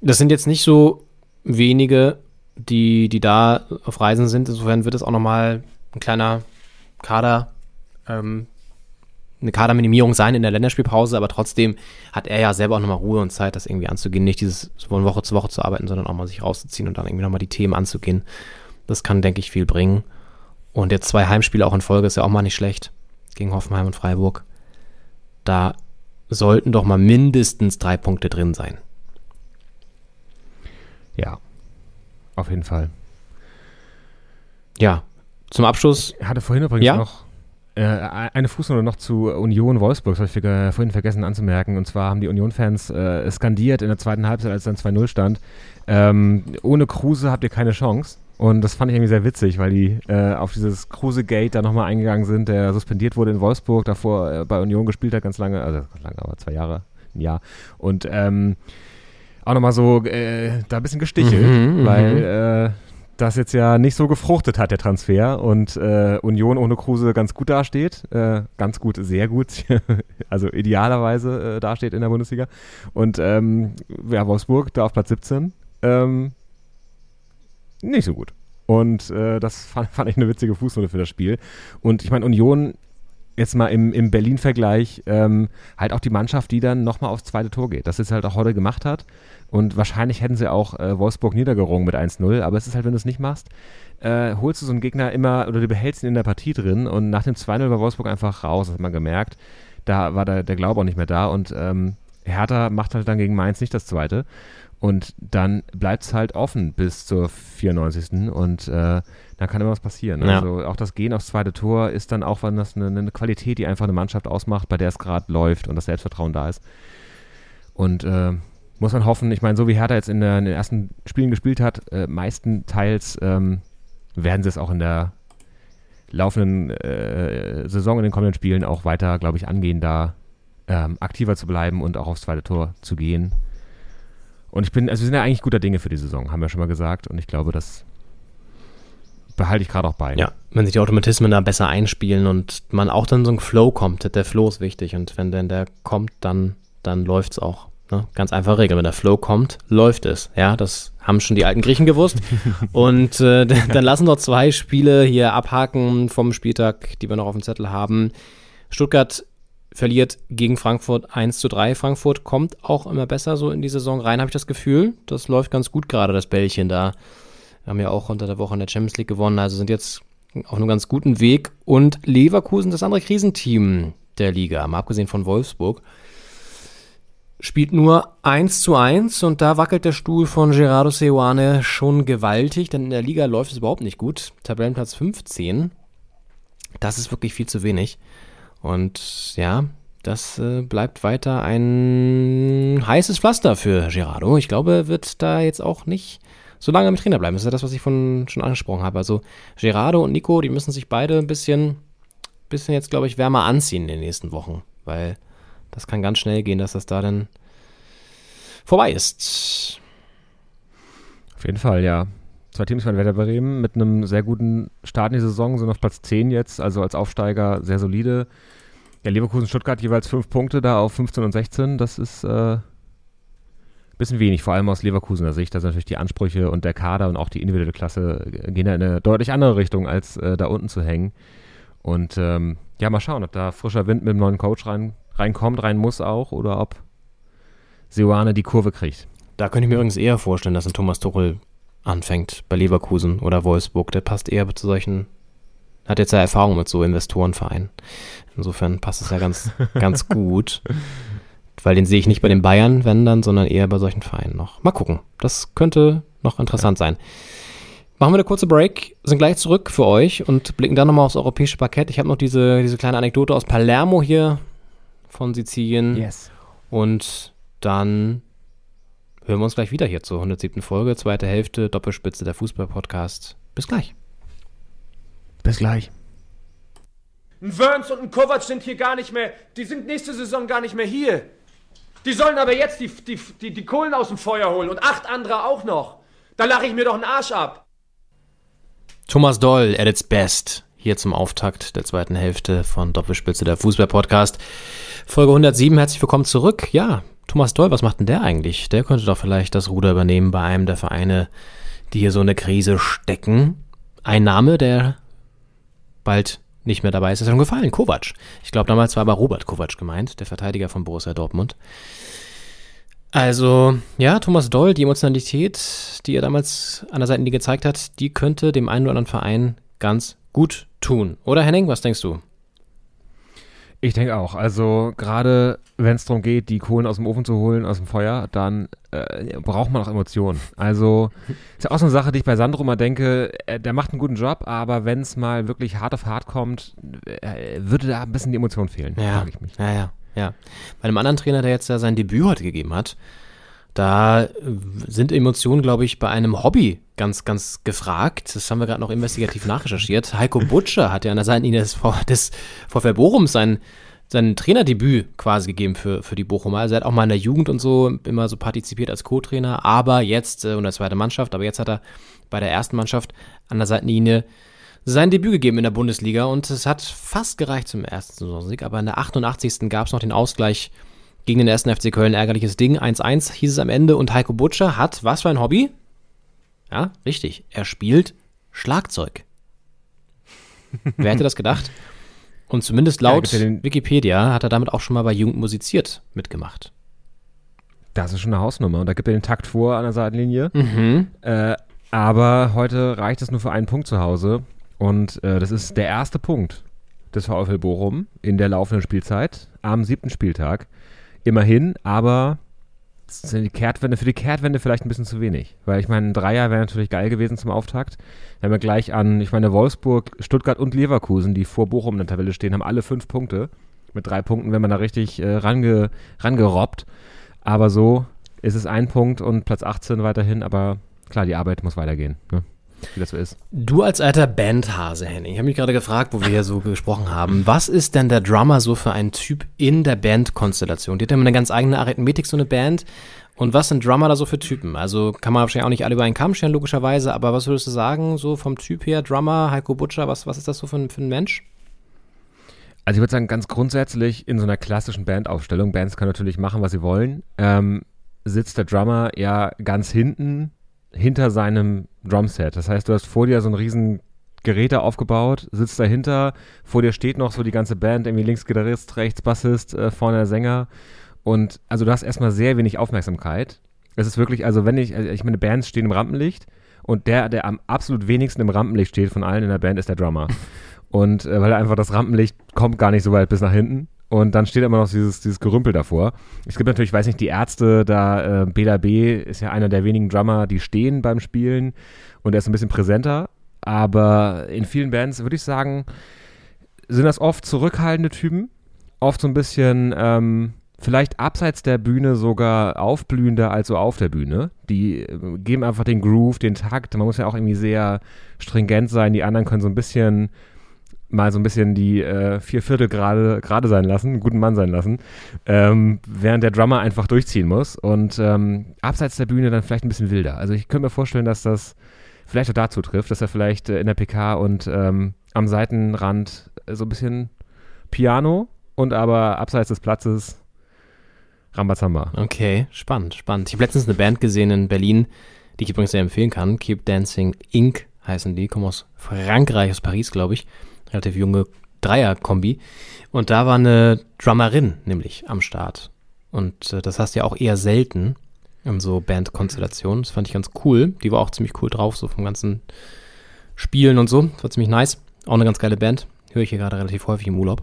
Das sind jetzt nicht so wenige, die, die da auf Reisen sind. Insofern wird es auch nochmal ein kleiner Kader, ähm, eine Kaderminimierung sein in der Länderspielpause, aber trotzdem hat er ja selber auch nochmal Ruhe und Zeit, das irgendwie anzugehen. Nicht dieses von Woche zu Woche zu arbeiten, sondern auch mal sich rauszuziehen und dann irgendwie nochmal die Themen anzugehen. Das kann, denke ich, viel bringen. Und jetzt zwei Heimspiele auch in Folge ist ja auch mal nicht schlecht. Gegen Hoffenheim und Freiburg. Da sollten doch mal mindestens drei Punkte drin sein. Ja, auf jeden Fall. Ja, zum Abschluss. Ich hatte vorhin übrigens Ja? noch äh, eine Fußnote noch zu Union Wolfsburg, das habe ich vorhin vergessen anzumerken. Und zwar haben die Union-Fans äh, skandiert in der zweiten Halbzeit, als dann 2-0 stand. Ähm, ohne Kruse habt ihr keine Chance. Und das fand ich irgendwie sehr witzig, weil die äh, auf dieses Kruse-Gate da nochmal eingegangen sind, der suspendiert wurde in Wolfsburg, davor äh, bei Union gespielt hat, ganz lange, also ganz lange, aber zwei Jahre, ein Jahr. Und ähm, auch nochmal so äh, da ein bisschen gestichelt, Mhm, mhm. weil äh, das jetzt ja nicht so gefruchtet hat, der Transfer. Und äh, Union ohne Kruse ganz gut dasteht. Äh, ganz gut, sehr gut. also idealerweise äh, dasteht in der Bundesliga. Und ähm, ja, Wolfsburg da auf Platz 17. Ähm, nicht so gut. Und äh, das fand, fand ich eine witzige Fußnote für das Spiel. Und ich meine, Union jetzt mal im, im Berlin-Vergleich ähm, halt auch die Mannschaft, die dann nochmal aufs zweite Tor geht. Das ist halt auch heute gemacht hat. Und wahrscheinlich hätten sie auch äh, Wolfsburg niedergerungen mit 1-0. Aber es ist halt, wenn du es nicht machst, äh, holst du so einen Gegner immer oder du behältst ihn in der Partie drin. Und nach dem 2-0 war Wolfsburg einfach raus, das hat man gemerkt. Da war der, der Glaube auch nicht mehr da. Und ähm, Hertha macht halt dann gegen Mainz nicht das zweite. Und dann bleibt es halt offen bis zur 94. Und äh, dann kann immer was passieren. Ja. Also auch das Gehen aufs zweite Tor ist dann auch wenn das eine, eine Qualität, die einfach eine Mannschaft ausmacht, bei der es gerade läuft und das Selbstvertrauen da ist. Und äh, muss man hoffen, ich meine, so wie Hertha jetzt in, der, in den ersten Spielen gespielt hat, äh, meistenteils ähm, werden sie es auch in der laufenden äh, Saison in den kommenden Spielen auch weiter, glaube ich, angehen, da ähm, aktiver zu bleiben und auch aufs zweite Tor zu gehen. Und ich bin, also wir sind ja eigentlich guter Dinge für die Saison, haben wir schon mal gesagt. Und ich glaube, das behalte ich gerade auch bei. Ja, wenn sich die Automatismen da besser einspielen und man auch dann so ein Flow kommt, der Flow ist wichtig und wenn denn der kommt, dann, dann läuft es auch. Ne? Ganz einfache Regel, wenn der Flow kommt, läuft es. Ja, das haben schon die alten Griechen gewusst. und äh, dann lassen wir zwei Spiele hier abhaken vom Spieltag, die wir noch auf dem Zettel haben. Stuttgart verliert gegen Frankfurt 1 zu 3. Frankfurt kommt auch immer besser so in die Saison rein, habe ich das Gefühl. Das läuft ganz gut gerade, das Bällchen da. Haben ja auch unter der Woche in der Champions League gewonnen, also sind jetzt auf einem ganz guten Weg. Und Leverkusen, das andere Krisenteam der Liga, mal abgesehen von Wolfsburg, spielt nur 1 zu 1 und da wackelt der Stuhl von Gerardo Seoane schon gewaltig, denn in der Liga läuft es überhaupt nicht gut. Tabellenplatz 15, das ist wirklich viel zu wenig. Und ja, das äh, bleibt weiter ein heißes Pflaster für Gerardo. Ich glaube, er wird da jetzt auch nicht so lange im Trainer bleiben. Das ist ja das, was ich von, schon angesprochen habe. Also Gerardo und Nico, die müssen sich beide ein bisschen, bisschen jetzt, glaube ich, wärmer anziehen in den nächsten Wochen, weil das kann ganz schnell gehen, dass das da dann vorbei ist. Auf jeden Fall, ja. Zwei Teams von Werder Bremen mit einem sehr guten Start in die Saison, sind auf Platz 10 jetzt, also als Aufsteiger sehr solide. Ja, Leverkusen, Stuttgart jeweils fünf Punkte da auf 15 und 16. Das ist äh, bisschen wenig, vor allem aus Leverkusener Sicht. Also natürlich die Ansprüche und der Kader und auch die individuelle Klasse gehen da in eine deutlich andere Richtung, als äh, da unten zu hängen. Und ähm, ja, mal schauen, ob da frischer Wind mit dem neuen Coach rein, reinkommt, rein muss auch, oder ob Seoane die Kurve kriegt. Da könnte ich mir übrigens eher vorstellen, dass ein Thomas Tuchel anfängt bei Leverkusen oder Wolfsburg. Der passt eher zu solchen Hat jetzt ja Erfahrung mit so Investorenvereinen. Insofern passt es ja ganz, ganz gut. Weil den sehe ich nicht bei den Bayern, wenn dann, sondern eher bei solchen Vereinen noch. Mal gucken. Das könnte noch interessant sein. Machen wir eine kurze Break, sind gleich zurück für euch und blicken dann nochmal aufs europäische Parkett. Ich habe noch diese, diese kleine Anekdote aus Palermo hier von Sizilien. Yes. Und dann hören wir uns gleich wieder hier zur 107. Folge, zweite Hälfte, Doppelspitze der Fußball-Podcast. Bis gleich. Bis gleich. Ein Wörns und ein Kovac sind hier gar nicht mehr, die sind nächste Saison gar nicht mehr hier. Die sollen aber jetzt die, die, die, die Kohlen aus dem Feuer holen und acht andere auch noch. Da lache ich mir doch einen Arsch ab. Thomas Doll at its best. Hier zum Auftakt der zweiten Hälfte von Doppelspitze der Fußball-Podcast. Folge 107, herzlich willkommen zurück. Ja, Thomas Doll, was macht denn der eigentlich? Der könnte doch vielleicht das Ruder übernehmen bei einem der Vereine, die hier so eine Krise stecken. Ein Name, der bald nicht mehr dabei ist, ist schon gefallen. Kovac. Ich glaube, damals war aber Robert Kovac gemeint, der Verteidiger von Borussia Dortmund. Also, ja, Thomas Doll, die Emotionalität, die er damals an der Seitenlinie gezeigt hat, die könnte dem einen oder anderen Verein ganz gut tun. Oder Henning, was denkst du? Ich denke auch. Also gerade wenn es darum geht, die Kohlen aus dem Ofen zu holen, aus dem Feuer, dann äh, braucht man auch Emotionen. Also ist ja auch so eine Sache, die ich bei Sandro mal denke, äh, der macht einen guten Job, aber wenn es mal wirklich hart auf hart kommt, äh, würde da ein bisschen die Emotion fehlen, Ja, frage ich mich. ja, ja, ja. Bei einem anderen Trainer, der jetzt ja sein Debüt heute gegeben hat, da äh, sind Emotionen, glaube ich, bei einem Hobby ganz, ganz gefragt. Das haben wir gerade noch investigativ nachrecherchiert. Heiko Butscher hat ja an der Seitenlinie des, des VfL Bochum sein, sein Trainerdebüt quasi gegeben für, für die Bochumer. Also er hat auch mal in der Jugend und so immer so partizipiert als Co-Trainer, aber jetzt, äh, und der zweite Mannschaft, aber jetzt hat er bei der ersten Mannschaft an der Seitenlinie sein Debüt gegeben in der Bundesliga und es hat fast gereicht zum ersten Saisonsieg, aber in der 88. gab es noch den Ausgleich gegen den ersten FC Köln. Ärgerliches Ding. 1-1 hieß es am Ende und Heiko Butscher hat was für ein Hobby? Ja, richtig. Er spielt Schlagzeug. Wer hätte das gedacht? Und zumindest laut ja Wikipedia hat er damit auch schon mal bei Jugend musiziert mitgemacht. Das ist schon eine Hausnummer und da gibt er den Takt vor an der Seitenlinie. Mhm. Äh, aber heute reicht es nur für einen Punkt zu Hause und äh, das ist der erste Punkt des VfL Bochum in der laufenden Spielzeit am siebten Spieltag. Immerhin, aber ist die Kehrtwende, für die Kehrtwende vielleicht ein bisschen zu wenig. Weil ich meine, ein Dreier wäre natürlich geil gewesen zum Auftakt. Wenn wir gleich an, ich meine, Wolfsburg, Stuttgart und Leverkusen, die vor Bochum in der Tabelle stehen, haben alle fünf Punkte. Mit drei Punkten, wenn man da richtig äh, range, rangerobbt. Aber so ist es ein Punkt und Platz 18 weiterhin. Aber klar, die Arbeit muss weitergehen, ne? Wie das so ist. Du als alter Bandhase, Henning, ich habe mich gerade gefragt, wo wir hier so gesprochen haben, was ist denn der Drummer so für ein Typ in der Bandkonstellation? Die hat ja immer eine ganz eigene Arithmetik, so eine Band. Und was sind Drummer da so für Typen? Also kann man wahrscheinlich auch nicht alle über einen Kamm stellen, logischerweise, aber was würdest du sagen, so vom Typ her, Drummer, Heiko Butcher, was, was ist das so für ein, für ein Mensch? Also ich würde sagen, ganz grundsätzlich in so einer klassischen Bandaufstellung, Bands können natürlich machen, was sie wollen, ähm, sitzt der Drummer ja ganz hinten hinter seinem Drumset. Das heißt, du hast vor dir so ein riesen Geräte aufgebaut, sitzt dahinter, vor dir steht noch so die ganze Band, irgendwie links Gitarrist, rechts Bassist, äh, vorne der Sänger und also du hast erstmal sehr wenig Aufmerksamkeit. Es ist wirklich, also wenn ich, also ich meine, Bands stehen im Rampenlicht und der, der am absolut wenigsten im Rampenlicht steht von allen in der Band, ist der Drummer. Und äh, weil einfach das Rampenlicht kommt gar nicht so weit bis nach hinten. Und dann steht immer noch dieses, dieses Gerümpel davor. Es gibt natürlich, weiß nicht, die Ärzte, da äh, Bela B ist ja einer der wenigen Drummer, die stehen beim Spielen und er ist ein bisschen präsenter. Aber in vielen Bands würde ich sagen, sind das oft zurückhaltende Typen, oft so ein bisschen ähm, vielleicht abseits der Bühne sogar aufblühender als so auf der Bühne. Die äh, geben einfach den Groove, den Takt. Man muss ja auch irgendwie sehr stringent sein. Die anderen können so ein bisschen mal so ein bisschen die äh, vier Viertel gerade gerade sein lassen, einen guten Mann sein lassen, ähm, während der Drummer einfach durchziehen muss und ähm, abseits der Bühne dann vielleicht ein bisschen wilder. Also ich könnte mir vorstellen, dass das vielleicht auch dazu trifft, dass er vielleicht äh, in der PK und ähm, am Seitenrand äh, so ein bisschen Piano und aber abseits des Platzes Rambazamba. Okay, spannend, spannend. Ich habe letztens eine Band gesehen in Berlin, die ich übrigens sehr empfehlen kann. Keep Dancing Inc. heißen die, kommen aus Frankreich, aus Paris, glaube ich. Relativ junge Dreier-Kombi. Und da war eine Drummerin nämlich am Start. Und äh, das hast du ja auch eher selten in so Bandkonstellationen. Das fand ich ganz cool. Die war auch ziemlich cool drauf, so vom ganzen Spielen und so. Das war ziemlich nice. Auch eine ganz geile Band. Höre ich hier gerade relativ häufig im Urlaub.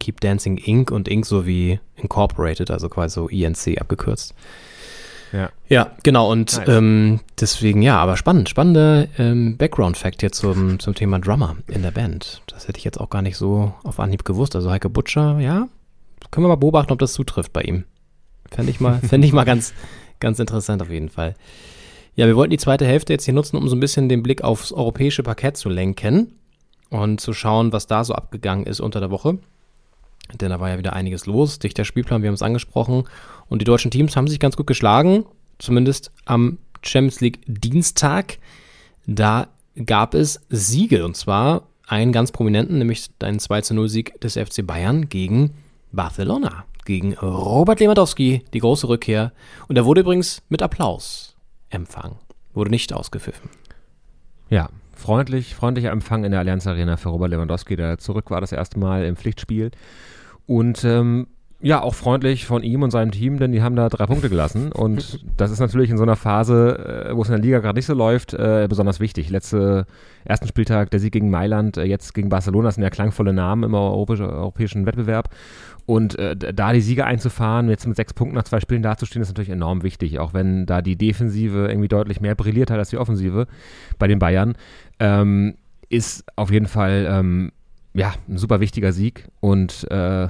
Keep Dancing Inc. und Inc. sowie Incorporated, also quasi so INC abgekürzt. Ja. Ja, genau. Und Nice. ähm, deswegen, ja, aber spannend. Spannender ähm, Background-Fact hier zum, zum Thema Drummer in der Band. Das hätte ich jetzt auch gar nicht so auf Anhieb gewusst. Also Heike Butcher, ja, können wir mal beobachten, ob das zutrifft bei ihm. Fände ich mal, fände ich mal ganz, ganz interessant auf jeden Fall. Ja, wir wollten die zweite Hälfte jetzt hier nutzen, um so ein bisschen den Blick aufs europäische Parkett zu lenken und zu schauen, was da so abgegangen ist unter der Woche. Denn da war ja wieder einiges los. Dichter Spielplan, wir haben es angesprochen. Und die deutschen Teams haben sich ganz gut geschlagen, zumindest am Champions League Dienstag. Da gab es Siege und zwar einen ganz prominenten, nämlich einen 2 zu 0 Sieg des FC Bayern gegen Barcelona, gegen Robert Lewandowski, die große Rückkehr. Und er wurde übrigens mit Applaus empfangen, wurde nicht ausgepfiffen. Ja, freundlich, freundlicher Empfang in der Allianz Arena für Robert Lewandowski, der zurück war das erste Mal im Pflichtspiel. Und ähm, ja, auch freundlich von ihm und seinem Team, denn die haben da drei Punkte gelassen. Und das ist natürlich in so einer Phase, äh, wo es in der Liga gerade nicht so läuft, äh, besonders wichtig. Letzte, ersten Spieltag der Sieg gegen Mailand, äh, jetzt gegen Barcelona, das sind ja klangvolle Namen im europäisch, europäischen Wettbewerb. Und äh, da die Siege einzufahren, jetzt mit sechs Punkten nach zwei Spielen dazustehen, ist natürlich enorm wichtig. Auch wenn da die Defensive irgendwie deutlich mehr brilliert hat als die Offensive bei den Bayern, ähm, ist auf jeden Fall ähm, ja ein super wichtiger Sieg und äh,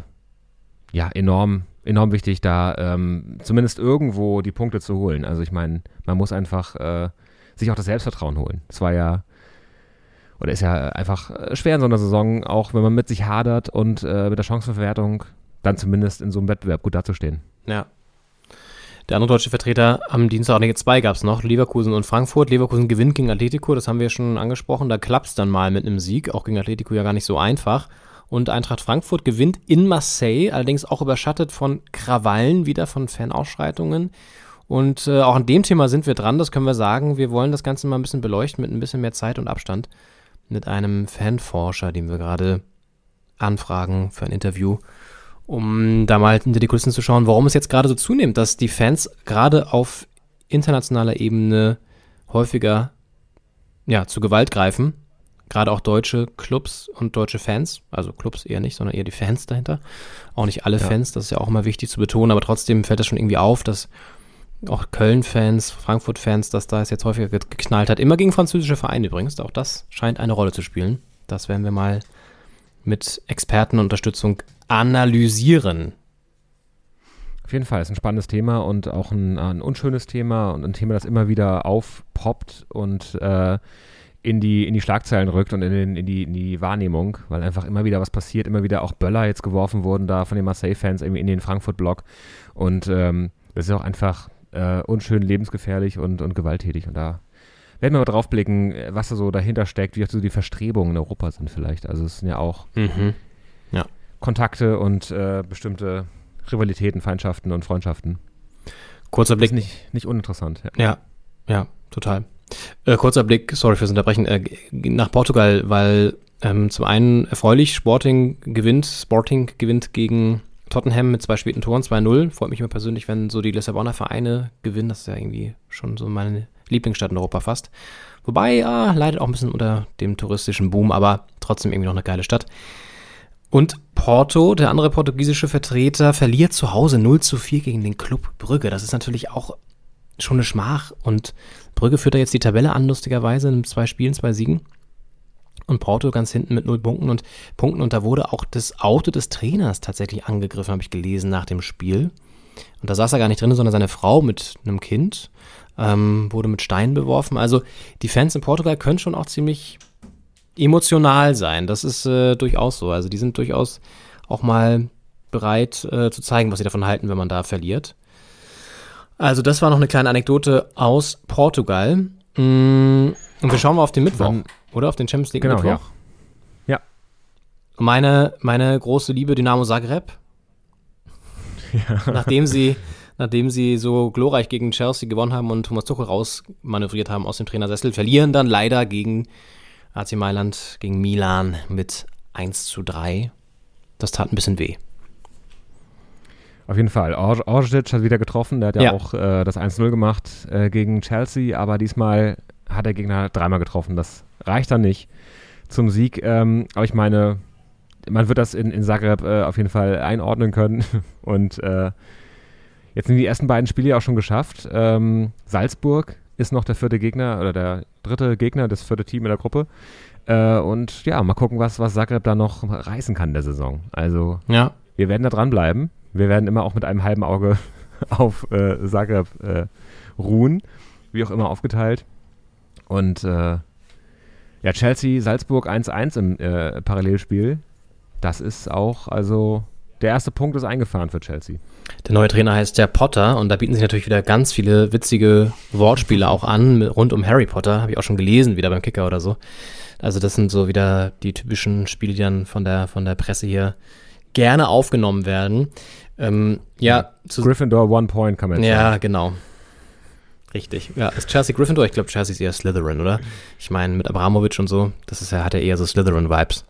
ja enorm enorm wichtig, da ähm, zumindest irgendwo die Punkte zu holen. Also ich meine, man muss einfach äh, sich auch das Selbstvertrauen holen. Es war ja oder ist ja einfach äh, schwer in so einer Saison, auch wenn man mit sich hadert und äh, mit der Chancenverwertung dann zumindest in so einem Wettbewerb gut dazustehen. Ja. Der andere deutsche Vertreter am Dienstag, nee, zwei gab es noch, Leverkusen und Frankfurt. Leverkusen gewinnt gegen Atletico, das haben wir schon angesprochen. Da klappt es dann mal mit einem Sieg, auch gegen Atletico ja gar nicht so einfach. Und Eintracht Frankfurt gewinnt in Marseille, allerdings auch überschattet von Krawallen, wieder von Fanausschreitungen. Und äh, auch an dem Thema sind wir dran, das können wir sagen. Wir wollen das Ganze mal ein bisschen beleuchten mit ein bisschen mehr Zeit und Abstand. Mit einem Fanforscher, den wir gerade anfragen für ein Interview um da mal hinter die Kulissen zu schauen, warum es jetzt gerade so zunimmt, dass die Fans gerade auf internationaler Ebene häufiger ja, zu Gewalt greifen. Gerade auch deutsche Clubs und deutsche Fans, also Clubs eher nicht, sondern eher die Fans dahinter. Auch nicht alle Ja. Fans, das ist ja auch immer wichtig zu betonen, aber trotzdem fällt das schon irgendwie auf, dass auch Köln-Fans, Frankfurt-Fans, dass da es jetzt häufiger ge- geknallt hat. Immer gegen französische Vereine übrigens. Auch das scheint eine Rolle zu spielen. Das werden wir mal mit Expertenunterstützung analysieren. Auf jeden Fall ist ein spannendes Thema und auch ein, ein unschönes Thema und ein Thema, das immer wieder aufpoppt und äh, in, die, in die Schlagzeilen rückt und in, den, in, die, in die Wahrnehmung, weil einfach immer wieder was passiert, immer wieder auch Böller jetzt geworfen wurden da von den Marseille-Fans irgendwie in den Frankfurt-Block und ähm, das ist auch einfach äh, unschön, lebensgefährlich und, und gewalttätig und da werden wir mal drauf blicken, äh, was da so dahinter steckt, wie auch so die Verstrebungen in Europa sind vielleicht. Also es sind ja auch Mhm. Ja. Kontakte und äh, bestimmte Rivalitäten, Feindschaften und Freundschaften. Kurzer Blick. ist nicht, nicht uninteressant. Ja. Ja, ja, total. Äh, kurzer Blick, sorry fürs Unterbrechen, äh, nach Portugal, weil ähm, zum einen erfreulich, Sporting gewinnt, Sporting gewinnt gegen Tottenham mit zwei späten Toren, 2-0. Freut mich immer persönlich, wenn so die Lissabonner Vereine gewinnen. Das ist ja irgendwie schon so meine Lieblingsstadt in Europa fast. Wobei, ja, leidet auch ein bisschen unter dem touristischen Boom, aber trotzdem irgendwie noch eine geile Stadt. Und Porto, der andere portugiesische Vertreter, verliert zu Hause 0 zu 4 gegen den Club Brügge. Das ist natürlich auch schon eine Schmach. Und Brügge führt da jetzt die Tabelle an, lustigerweise, in zwei Spielen, zwei Siegen. Und Porto ganz hinten mit null Punkten und Punkten. Und da wurde auch das Auto des Trainers tatsächlich angegriffen, habe ich gelesen, nach dem Spiel. Und da saß er gar nicht drin, sondern seine Frau mit einem Kind ähm, wurde mit Steinen beworfen. Also die Fans in Portugal können schon auch ziemlich emotional sein. Das ist äh, durchaus so. Also die sind durchaus auch mal bereit äh, zu zeigen, was sie davon halten, wenn man da verliert. Also das war noch eine kleine Anekdote aus Portugal. Mm, Und wir schauen mal auf den Mittwoch, oder? Auf den Champions League Genau, Mittwoch. ja. Ja. Meine, meine große Liebe Dynamo Zagreb. Nachdem sie, nachdem sie so glorreich gegen Chelsea gewonnen haben und Thomas Tuchel rausmanövriert haben aus dem Trainersessel, verlieren dann leider gegen AC Mailand, gegen Milan mit 1 zu 3. Das tat ein bisschen weh. Auf jeden Fall. Or Orsic hat wieder getroffen. Der hat ja, Ja. auch äh, das 1-0 gemacht äh, gegen Chelsea, aber diesmal hat der Gegner dreimal getroffen. Das reicht dann nicht. zum Sieg. Ähm, aber ich meine, man wird das in, in Zagreb äh, auf jeden Fall einordnen können. Und äh, jetzt sind die ersten beiden Spiele ja auch schon geschafft. Ähm, Salzburg ist noch der vierte Gegner oder der dritte Gegner, das vierte Team in der Gruppe. Äh, und ja, mal gucken, was, was Zagreb da noch reißen kann in der Saison. Also, Ja. wir werden da dranbleiben. Wir werden immer auch mit einem halben Auge auf äh, Zagreb äh, ruhen, wie auch immer aufgeteilt. Und äh, ja, Chelsea, Salzburg 1-1 im äh, Parallelspiel. Das ist auch, also der erste Punkt ist eingefahren für Chelsea. Der neue Trainer heißt der Potter und da bieten sich natürlich wieder ganz viele witzige Wortspiele auch an, rund um Harry Potter, habe ich auch schon gelesen, wieder beim Kicker oder so. Also das sind so wieder die typischen Spiele, die dann von der, von der Presse hier gerne aufgenommen werden. Ähm, ja, Gryffindor One Point kann man jetzt sagen. ja, genau. Richtig. Ja, ist Chelsea Gryffindor? Ich glaube, Chelsea ist eher Slytherin, oder? Ich meine, mit Abramovic und so, das ist ja, hat ja eher so Slytherin-Vibes.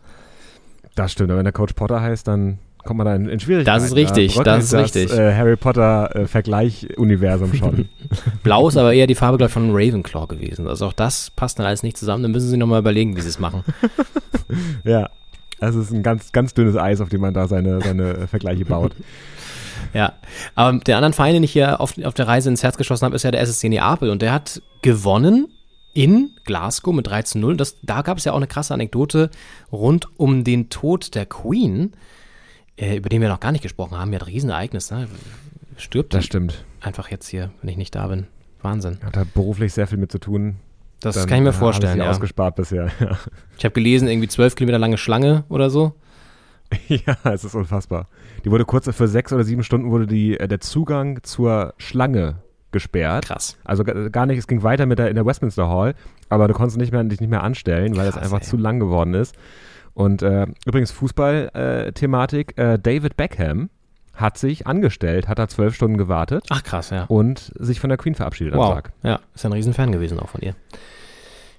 Das stimmt, aber wenn der Coach Potter heißt, dann kommt man da in, in Schwierigkeiten. Das ist richtig, Da das ist bröckelt richtig. Äh, Harry Potter-Vergleich-Universum schon. Blau ist aber eher die Farbe, glaube ich, von Ravenclaw gewesen. Also auch das passt dann alles nicht zusammen. Dann müssen sie nochmal überlegen, wie sie es machen. ja. Also es ist ein ganz, ganz dünnes Eis, auf dem man da seine, seine äh, Vergleiche baut. Ja, aber der anderen Verein, den ich hier auf, auf der Reise ins Herz geschossen habe, ist ja der SSC Neapel und der hat gewonnen in Glasgow mit 3 zu 0. Das, da gab es ja auch eine krasse Anekdote rund um den Tod der Queen, äh, über den wir noch gar nicht gesprochen haben. Ja, ein Riesenereignis, ne? Stirbt Das stimmt. einfach jetzt hier, wenn ich nicht da bin. Wahnsinn. Hat da beruflich sehr viel mit zu tun. Das Dann, kann ich mir äh, vorstellen, sie ja. ausgespart bisher. Ja. Ich habe gelesen, irgendwie zwölf Kilometer lange Schlange oder so. ja, es ist unfassbar. Die wurde kurz für sechs oder sieben Stunden wurde die, äh, der Zugang zur Schlange gesperrt. Krass. Also ga- gar nicht, es ging weiter mit der, in der Westminster Hall, aber du konntest nicht mehr, dich nicht mehr anstellen, weil es einfach ey. zu lang geworden ist. Und äh, übrigens Fußball-Thematik, äh, David Beckham hat sich angestellt, hat da zwölf Stunden gewartet Ach krass, ja. und sich von der Queen verabschiedet am Wow. Tag. Ja, ist ja ein Riesenfan gewesen auch von ihr.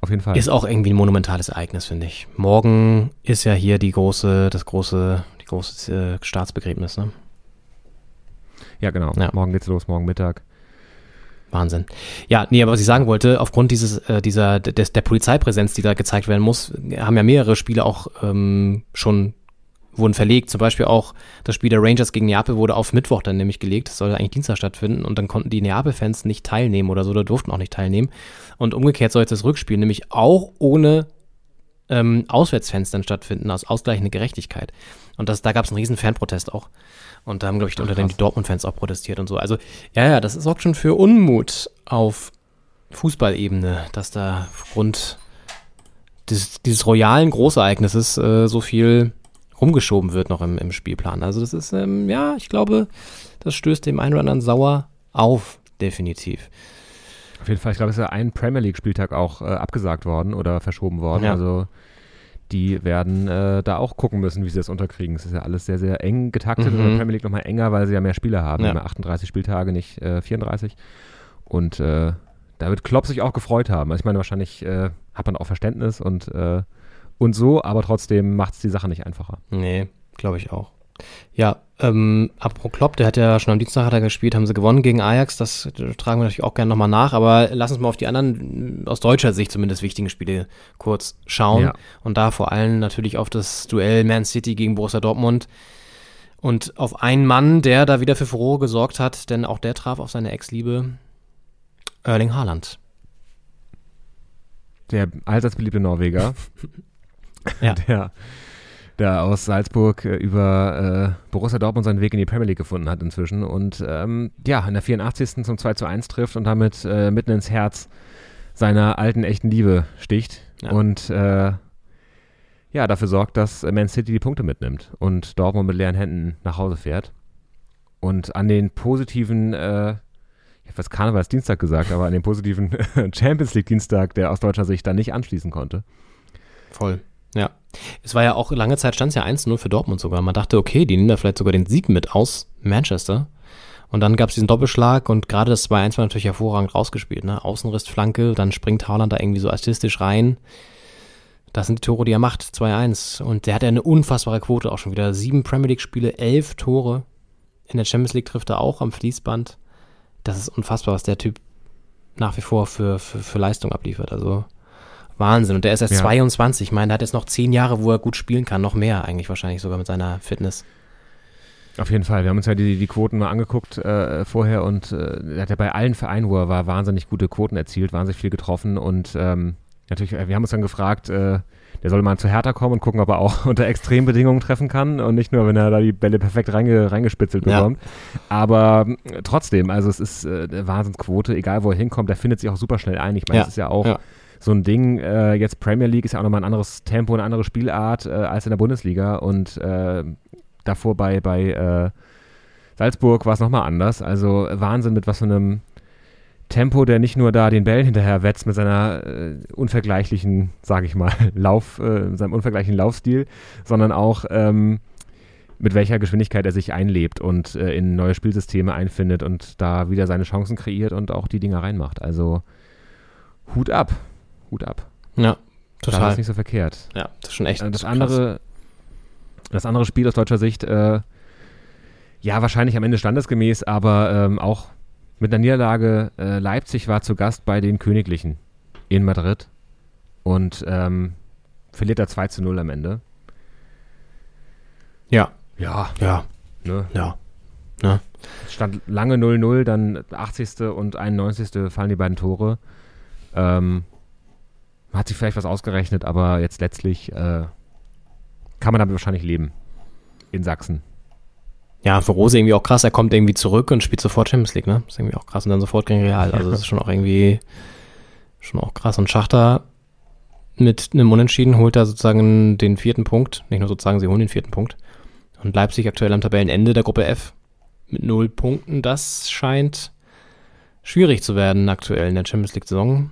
Auf jeden Fall. Ist auch irgendwie ein monumentales Ereignis, finde ich. Morgen ist ja hier die große, das große, die große äh, Staatsbegräbnis, ne? ja, genau. Ja. Morgen geht's los, morgen Mittag. Wahnsinn. Ja, nee, aber was ich sagen wollte, aufgrund dieses, äh, dieser, des, der Polizeipräsenz, die da gezeigt werden muss, haben ja mehrere Spiele auch ähm, schon wurden verlegt. Zum Beispiel auch das Spiel der Rangers gegen Neapel wurde auf Mittwoch dann nämlich gelegt. Das sollte eigentlich Dienstag stattfinden und dann konnten die Neapel-Fans nicht teilnehmen oder so, oder durften auch nicht teilnehmen. Und umgekehrt soll jetzt das Rückspiel nämlich auch ohne ähm, Auswärtsfans dann stattfinden, aus ausgleichende Gerechtigkeit. Und das, da gab es einen riesen Fanprotest auch. Und da haben, glaube ich, unter dem die Dortmund-Fans auch protestiert und so. Also, ja, ja, das sorgt schon für Unmut auf Fußballebene, dass da aufgrund des, dieses royalen Großereignisses äh, so viel rumgeschoben wird noch im, im Spielplan. Also das ist, ähm, ja, ich glaube, das stößt dem einen oder anderen sauer auf, definitiv. Auf jeden Fall, ich glaube, es ist ja ein Premier League-Spieltag auch äh, abgesagt worden oder verschoben worden. Ja. Also die werden äh, da auch gucken müssen, wie sie das unterkriegen. Es ist ja alles sehr, sehr eng getaktet Mhm. und in der Premier League nochmal enger, weil sie ja mehr Spieler haben. Ja. Ja. 38 Spieltage, nicht äh, 34. Und äh, da wird Klopp sich auch gefreut haben. Also ich meine, wahrscheinlich äh, hat man auch Verständnis und, äh, und so, aber trotzdem macht es die Sache nicht einfacher. Nee, glaube ich auch. Ja, ähm, apropos Klopp, der hat ja schon am Dienstag hat er gespielt, haben sie gewonnen gegen Ajax, das äh, tragen wir natürlich auch gerne nochmal nach, aber lass uns mal auf die anderen, aus deutscher Sicht zumindest wichtigen Spiele kurz schauen Ja. und da vor allem natürlich auf das Duell Man City gegen Borussia Dortmund und auf einen Mann, der da wieder für Furore gesorgt hat, denn auch der traf auf seine Ex-Liebe Erling Haaland. Der allseits beliebte Norweger, Ja. der, der aus Salzburg äh, über äh, Borussia Dortmund seinen Weg in die Premier League gefunden hat inzwischen und ähm, ja, in der 84. zum 2 zu 1 trifft und damit äh, mitten ins Herz seiner alten, echten Liebe sticht Ja. und äh, ja, dafür sorgt, dass Man City die Punkte mitnimmt und Dortmund mit leeren Händen nach Hause fährt. Und an den positiven, äh, ich habe fast Karnevalsdienstag gesagt, aber an den positiven Champions League Dienstag, der aus deutscher Sicht dann nicht anschließen konnte. Voll. Ja. Es war ja auch lange Zeit stand es ja 1-0 für Dortmund sogar. Man dachte, okay, die nehmen da vielleicht sogar den Sieg mit aus Manchester. Und dann gab es diesen Doppelschlag und gerade das 2-1 war natürlich hervorragend rausgespielt. Ne? Außenrissflanke, dann springt Haaland da irgendwie so artistisch rein. Das sind die Tore, die er macht, 2-1. Und der hat ja eine unfassbare Quote auch schon wieder. Sieben Premier League-Spiele, elf Tore. In der Champions League trifft er auch am Fließband. Das ist unfassbar, was der Typ nach wie vor für, für, für Leistung abliefert. Also Wahnsinn. Und der ist erst Ja. 22. Ich meine, der hat jetzt noch zehn Jahre, wo er gut spielen kann. Noch mehr eigentlich wahrscheinlich sogar mit seiner Fitness. Auf jeden Fall. Wir haben uns ja die, die Quoten mal angeguckt äh, vorher und äh, er hat ja bei allen Vereinen, wo er war, wahnsinnig gute Quoten erzielt, wahnsinnig viel getroffen und ähm, natürlich, äh, wir haben uns dann gefragt, äh, der soll mal zu Hertha kommen und gucken, ob er auch unter Extrembedingungen treffen kann und nicht nur, wenn er da die Bälle perfekt reinge, reingespitzelt Ja. bekommt. Aber äh, trotzdem, also es ist äh, eine Wahnsinnsquote, egal wo er hinkommt, der findet sich auch super schnell ein. Ich meine, Ja. das ist ja auch Ja. So ein Ding, äh, jetzt Premier League ist ja auch nochmal ein anderes Tempo, eine andere Spielart äh, als in der Bundesliga und äh, davor bei, bei äh, Salzburg war es nochmal anders. Also Wahnsinn, mit was für einem Tempo, der nicht nur da den Bällen hinterher wetzt mit seiner äh, unvergleichlichen, sage ich mal, Lauf, äh, seinem unvergleichlichen Laufstil, sondern auch ähm, mit welcher Geschwindigkeit er sich einlebt und äh, in neue Spielsysteme einfindet und da wieder seine Chancen kreiert und auch die Dinger reinmacht. Also Hut ab, Hut ab. Ja, Das total. ist nicht so verkehrt. Ja, das ist schon echt Äh, Das krass. andere, das andere Spiel aus deutscher Sicht, äh, ja, wahrscheinlich am Ende standesgemäß, aber ähm, auch mit einer Niederlage. Äh, Leipzig war zu Gast bei den Königlichen in Madrid und ähm, verliert da 2 zu 0 am Ende. Ja, Ja, ja, ne? ja. Es stand lange 0-0, dann 80. und 91. fallen die beiden Tore. Ähm, hat sich vielleicht was ausgerechnet, aber jetzt letztlich äh, kann man damit wahrscheinlich leben. In Sachsen. Ja, für Rose irgendwie auch krass. Er kommt irgendwie zurück und spielt sofort Champions League, ne? Ist irgendwie auch krass und dann sofort gegen Real. Also das ist schon auch irgendwie schon auch krass. Und Schachter mit einem Unentschieden holt er sozusagen den vierten Punkt. Nicht nur sozusagen, sie holen den vierten Punkt. Und Leipzig aktuell am Tabellenende der Gruppe F mit null Punkten. Das scheint schwierig zu werden aktuell in der Champions League-Saison.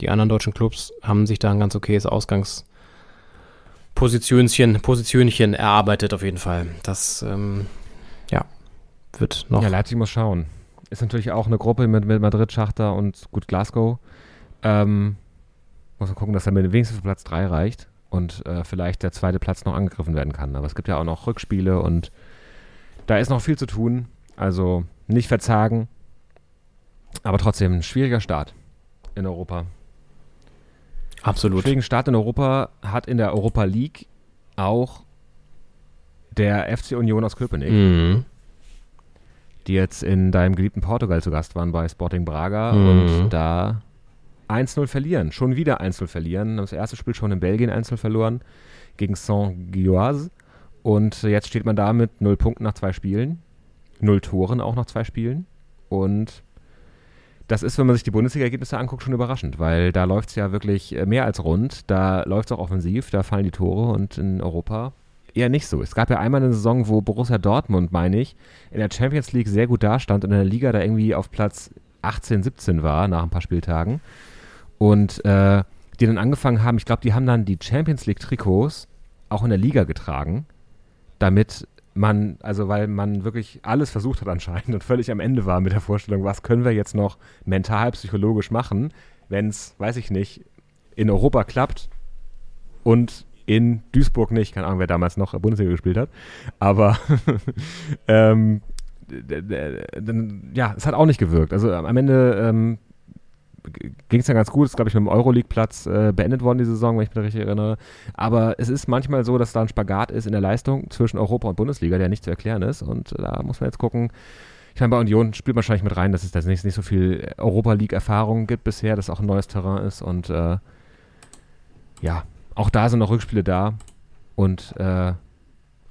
Die anderen deutschen Clubs haben sich da ein ganz okayes Ausgangspositionchen Positionchen erarbeitet auf jeden Fall. Das ähm, ja, wird noch. Ja, Leipzig muss schauen. Ist natürlich auch eine Gruppe mit, mit Madrid, Schachter und gut Glasgow. Ähm, muss man gucken, dass er mit wenigstens Platz 3 reicht und äh, vielleicht der zweite Platz noch angegriffen werden kann. Aber es gibt ja auch noch Rückspiele und da ist noch viel zu tun. Also nicht verzagen. Aber trotzdem ein schwieriger Start in Europa. Absolut. Schwierigen Start in Europa hat in der Europa League auch der FC Union aus Köpenick Mhm. die jetzt in deinem geliebten Portugal zu Gast waren bei Sporting Braga Mhm. und da 1-0 verlieren. Schon wieder 1-0 verlieren. Das erste Spiel schon in Belgien 1-0 verloren gegen Saint-Gilloise. Und jetzt steht man da mit 0 Punkten nach zwei Spielen. 0 Toren auch nach zwei Spielen. Und das ist, wenn man sich die Bundesliga-Ergebnisse anguckt, schon überraschend, weil da läuft es ja wirklich äh, mehr als rund. Da läuft es auch offensiv, da fallen die Tore und in Europa eher nicht so. Es gab ja einmal eine Saison, wo Borussia Dortmund, meine ich, in der Champions League sehr gut dastand und in der Liga da irgendwie auf Platz 18, 17 war nach ein paar Spieltagen. Und äh, die dann angefangen haben, ich glaube, die haben dann die Champions League-Trikots auch in der Liga getragen, damit man, also weil man wirklich alles versucht hat anscheinend und völlig am Ende war mit der Vorstellung, was können wir jetzt noch mental, psychologisch machen, wenn es, weiß ich nicht, in Europa klappt und in Duisburg nicht. Keine Ahnung, wer damals noch Bundesliga gespielt hat. Aber ähm, ja, es hat auch nicht gewirkt. Also am Ende ähm, ging es ja ganz gut. Ist, glaube ich, mit dem Euroleague-Platz äh, beendet worden, die Saison, wenn ich mich richtig erinnere. Aber es ist manchmal so, dass da ein Spagat ist in der Leistung zwischen Europa und Bundesliga, der nicht zu erklären ist. Und äh, da muss man jetzt gucken. Ich meine, bei Union spielt wahrscheinlich mit rein, dass es da nicht, nicht so viel Europa League-Erfahrung gibt bisher, dass auch ein neues Terrain ist. Und äh, ja, auch da sind noch Rückspiele da. Und äh,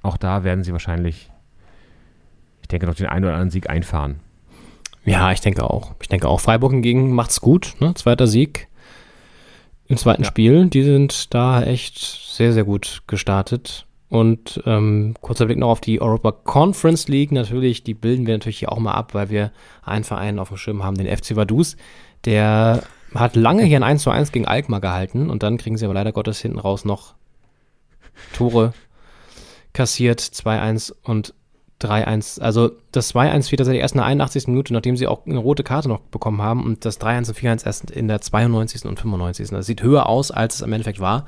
auch da werden sie wahrscheinlich, ich denke, noch den einen oder anderen Sieg einfahren. Ja, ich denke auch. Ich denke auch. Freiburg hingegen macht's gut, ne? Zweiter Sieg im zweiten Ja. Spiel. Die sind da echt sehr, sehr gut gestartet. Und ähm, kurzer Blick noch auf die Europa Conference League. Natürlich, die bilden wir natürlich hier auch mal ab, weil wir einen Verein auf dem Schirm haben, den FC Vaduz. Der hat lange hier ein 1 zu 1 gegen Alkmaar gehalten und dann kriegen sie aber leider Gottes hinten raus noch Tore kassiert, 2-1 und 3-1. Also das 2-1 fiel tatsächlich erst in der 81. Minute, nachdem sie auch eine rote Karte noch bekommen haben und das 3-1 und 4-1 erst in der 92. und 95. Das sieht höher aus, als es im Endeffekt war.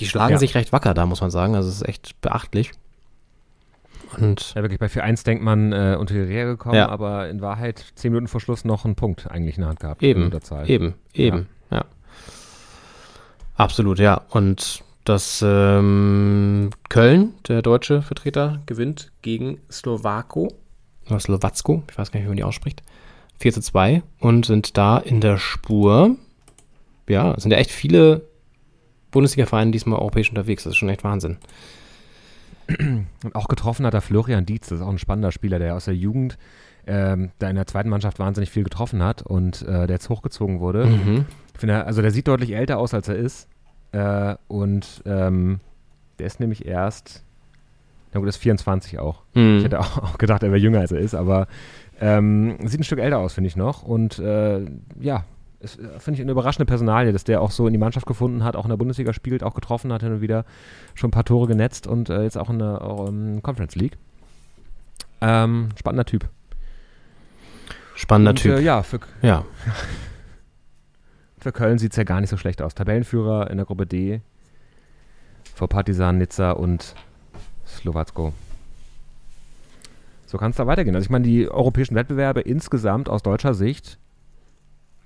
Die schlagen Ja. sich recht wacker da, muss man sagen. Also es ist echt beachtlich. Und Ja, wirklich, bei 4-1 denkt man äh, unter die Rehe gekommen, Ja. aber in Wahrheit 10 Minuten vor Schluss noch einen Punkt eigentlich in der Hand gehabt. eben, eben, eben, ja. Absolut, ja. Und das ähm, Köln, der deutsche Vertreter, gewinnt gegen Slowako oder Slowacko, ich weiß gar nicht, wie man die ausspricht. 4 zu 2 und sind da in der Spur. Ja, es sind ja echt viele Bundesliga-Vereine diesmal europäisch unterwegs. Das ist schon echt Wahnsinn. Und auch getroffen hat er Florian Dietz, das ist auch ein spannender Spieler, der aus der Jugend ähm, da in der zweiten Mannschaft wahnsinnig viel getroffen hat und äh, der jetzt hochgezogen wurde. Mhm. Ich finde, also der sieht deutlich älter aus, als er ist. Äh, und ähm, der ist nämlich erst, na gut, ist 24 auch. Mhm. Ich hätte auch, auch gedacht, er wäre jünger, als er ist, aber ähm, sieht ein Stück älter aus, finde ich noch. Und äh, ja, äh, finde ich eine überraschende Personalie, dass der auch so in die Mannschaft gefunden hat, auch in der Bundesliga spielt, auch getroffen hat, hin und wieder schon ein paar Tore genetzt und äh, jetzt auch in der ähm, Conference League. Ähm, spannender Typ. Spannender und, Typ. Äh, ja, für, ja. für Köln sieht es ja gar nicht so schlecht aus. Tabellenführer in der Gruppe D vor Partisan, Nizza und Slowacko. So kann es da weitergehen. Also ich meine, die europäischen Wettbewerbe insgesamt aus deutscher Sicht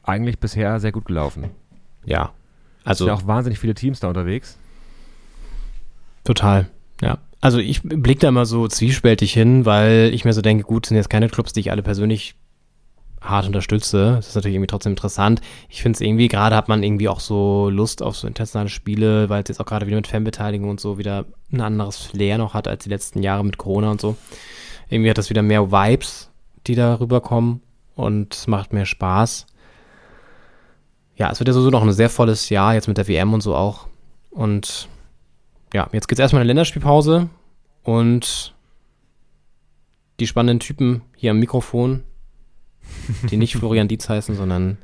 eigentlich bisher sehr gut gelaufen. Ja. Also Also sind ja auch wahnsinnig viele Teams da unterwegs. Total, ja. Also ich blicke da immer so zwiespältig hin, weil ich mir so denke, gut, sind jetzt keine Clubs, die ich alle persönlich hart unterstütze. Das ist natürlich irgendwie trotzdem interessant. Ich finde es irgendwie, gerade hat man irgendwie auch so Lust auf so internationale Spiele, weil es jetzt auch gerade wieder mit Fanbeteiligung und so wieder ein anderes Flair noch hat als die letzten Jahre mit Corona und so. Irgendwie hat das wieder mehr Vibes, die da rüberkommen und es macht mehr Spaß. Ja, es wird ja sowieso noch ein sehr volles Jahr, jetzt mit der WM und so auch. Und ja, jetzt geht's erstmal in eine Länderspielpause und die spannenden Typen hier am Mikrofon, die nicht Florian Dietz heißen, sondern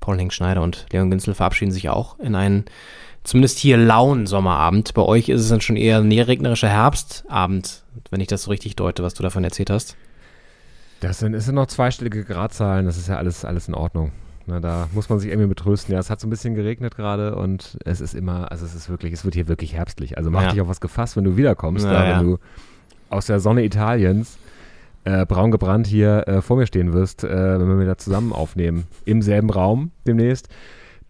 Paul Henk Schneider und Leon Günzel verabschieden sich auch in einen zumindest hier lauen Sommerabend. Bei euch ist es dann schon eher ein regnerischer Herbstabend, wenn ich das so richtig deute, was du davon erzählt hast. Das sind, es sind noch zweistellige Gradzahlen, das ist ja alles, alles in Ordnung. Na, da muss man sich irgendwie betrösten. Ja, es hat so ein bisschen geregnet gerade und es ist immer, also es ist wirklich, es wird hier wirklich herbstlich. Also mach Ja. dich auf was gefasst, wenn du wiederkommst, Ja, da, ja. wenn du aus der Sonne Italiens äh, braun gebrannt hier äh, vor mir stehen wirst, äh, wenn wir wieder zusammen aufnehmen, im selben Raum demnächst,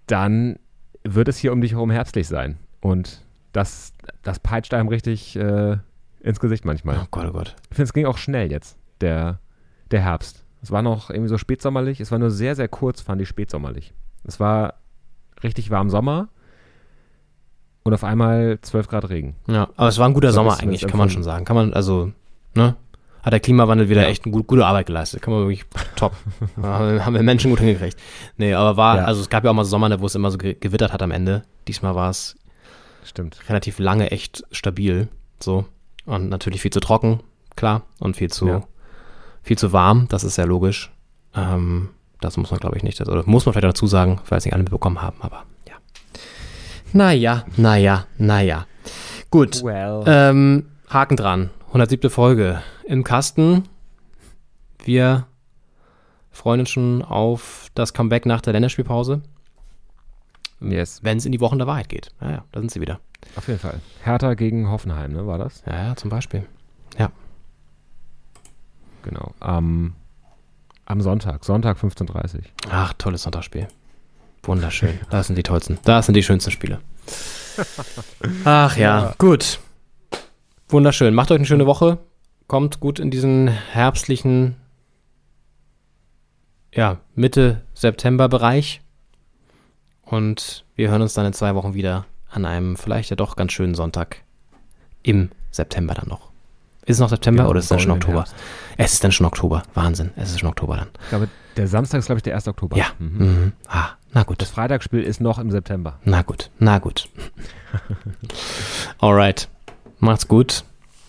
dann wird es hier um dich herum herbstlich sein. Und das, das peitscht einem richtig äh, ins Gesicht manchmal. Oh Gott, oh Gott. Ich finde, es ging auch schnell jetzt, der, der Herbst. Es war noch irgendwie so spätsommerlich. Es war nur sehr, sehr kurz, fand ich spätsommerlich. Es war richtig warm Sommer und auf einmal 12 Grad Regen. Ja, aber es war ein guter So Sommer eigentlich, kann man schon sagen. Kann man, also, ne? Hat der Klimawandel wieder Ja. echt eine gut, gute Arbeit geleistet. Kann man wirklich top. haben, wir- Menschen gut hingekriegt. Nee, aber war, Ja. also es gab ja auch mal so Sommer, wo es immer so ge- gewittert hat am Ende. Diesmal war es Stimmt. relativ lange echt stabil. So. Und natürlich viel zu trocken, klar. Und viel zu, Ja. viel zu warm, das ist sehr logisch. Ähm, das muss man, glaube ich, nicht. Oder muss man vielleicht dazu sagen, es nicht alle mitbekommen haben, aber ja. Naja, naja, naja. Gut. Well. Ähm, Haken dran. 107. Folge im Kasten. Wir freuen uns schon auf das Comeback nach der Länderspielpause, yes, wenn es in die Wochen der Wahrheit geht. Ja, ja, da sind sie wieder. auf jeden Fall. Hertha gegen Hoffenheim, ne, war das? Ja, ja, zum Beispiel. Ja. Genau. Am, am Sonntag, Sonntag 15.30 Uhr. Ach, tolles Sonntagsspiel. Wunderschön. Das sind die tollsten. Das sind die schönsten Spiele. Ach ja, gut. Wunderschön. Macht euch eine schöne Woche. Kommt gut in diesen herbstlichen, ja, Mitte September-Bereich. Und wir hören uns dann in zwei Wochen wieder an einem vielleicht ja doch ganz schönen Sonntag im September dann noch. Ist es noch September Genau, oder ist es dann schon goldenen Oktober? Es ist dann schon Oktober. Wahnsinn. Es ist schon Oktober dann. Ich glaube, der Samstag ist, glaube ich, der 1. Oktober. Ja. Mhm. Mhm. Ah, na gut. Das Freitagsspiel ist noch im September. Na gut, na gut. Alright. Macht's gut.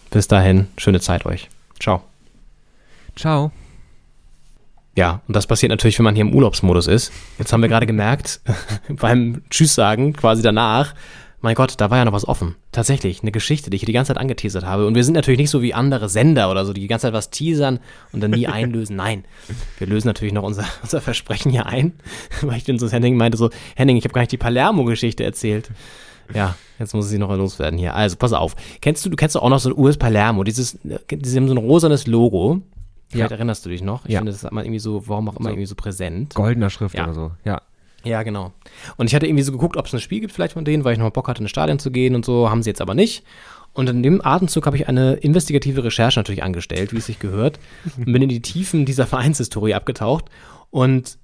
Bis dahin, schöne Zeit euch. Ciao. Ciao. Ja, und das passiert natürlich, wenn man hier im Urlaubsmodus ist. Jetzt haben wir gerade gemerkt, beim Tschüss sagen, quasi danach, mein Gott, da war ja noch was offen. Tatsächlich, eine Geschichte, die ich die ganze Zeit angeteasert habe. Und wir sind natürlich nicht so wie andere Sender oder so, die die ganze Zeit was teasern und dann nie einlösen. Nein, wir lösen natürlich noch unser, unser Versprechen hier ein. Weil ich dann so Henning meinte so, Henning, ich habe gar nicht die Palermo-Geschichte erzählt. Ja, jetzt muss ich sie noch loswerden hier. Also, pass auf. Kennst du, du kennst doch auch noch so ein US Palermo, dieses, die haben so ein rosanes Logo. Vielleicht Ja. erinnerst du dich noch. Ich Ja. finde, das ist immer irgendwie so, warum auch immer irgendwie so präsent. Goldener Schrift Ja. oder so. Ja. Ja, genau. Und ich hatte irgendwie so geguckt, ob es ein Spiel gibt vielleicht von denen, weil ich noch Bock hatte, in das Stadion zu gehen und so. Haben sie jetzt aber nicht. Und in dem Atemzug habe ich eine investigative Recherche natürlich angestellt, wie es sich gehört. Und bin in die Tiefen dieser Vereinshistorie abgetaucht. Und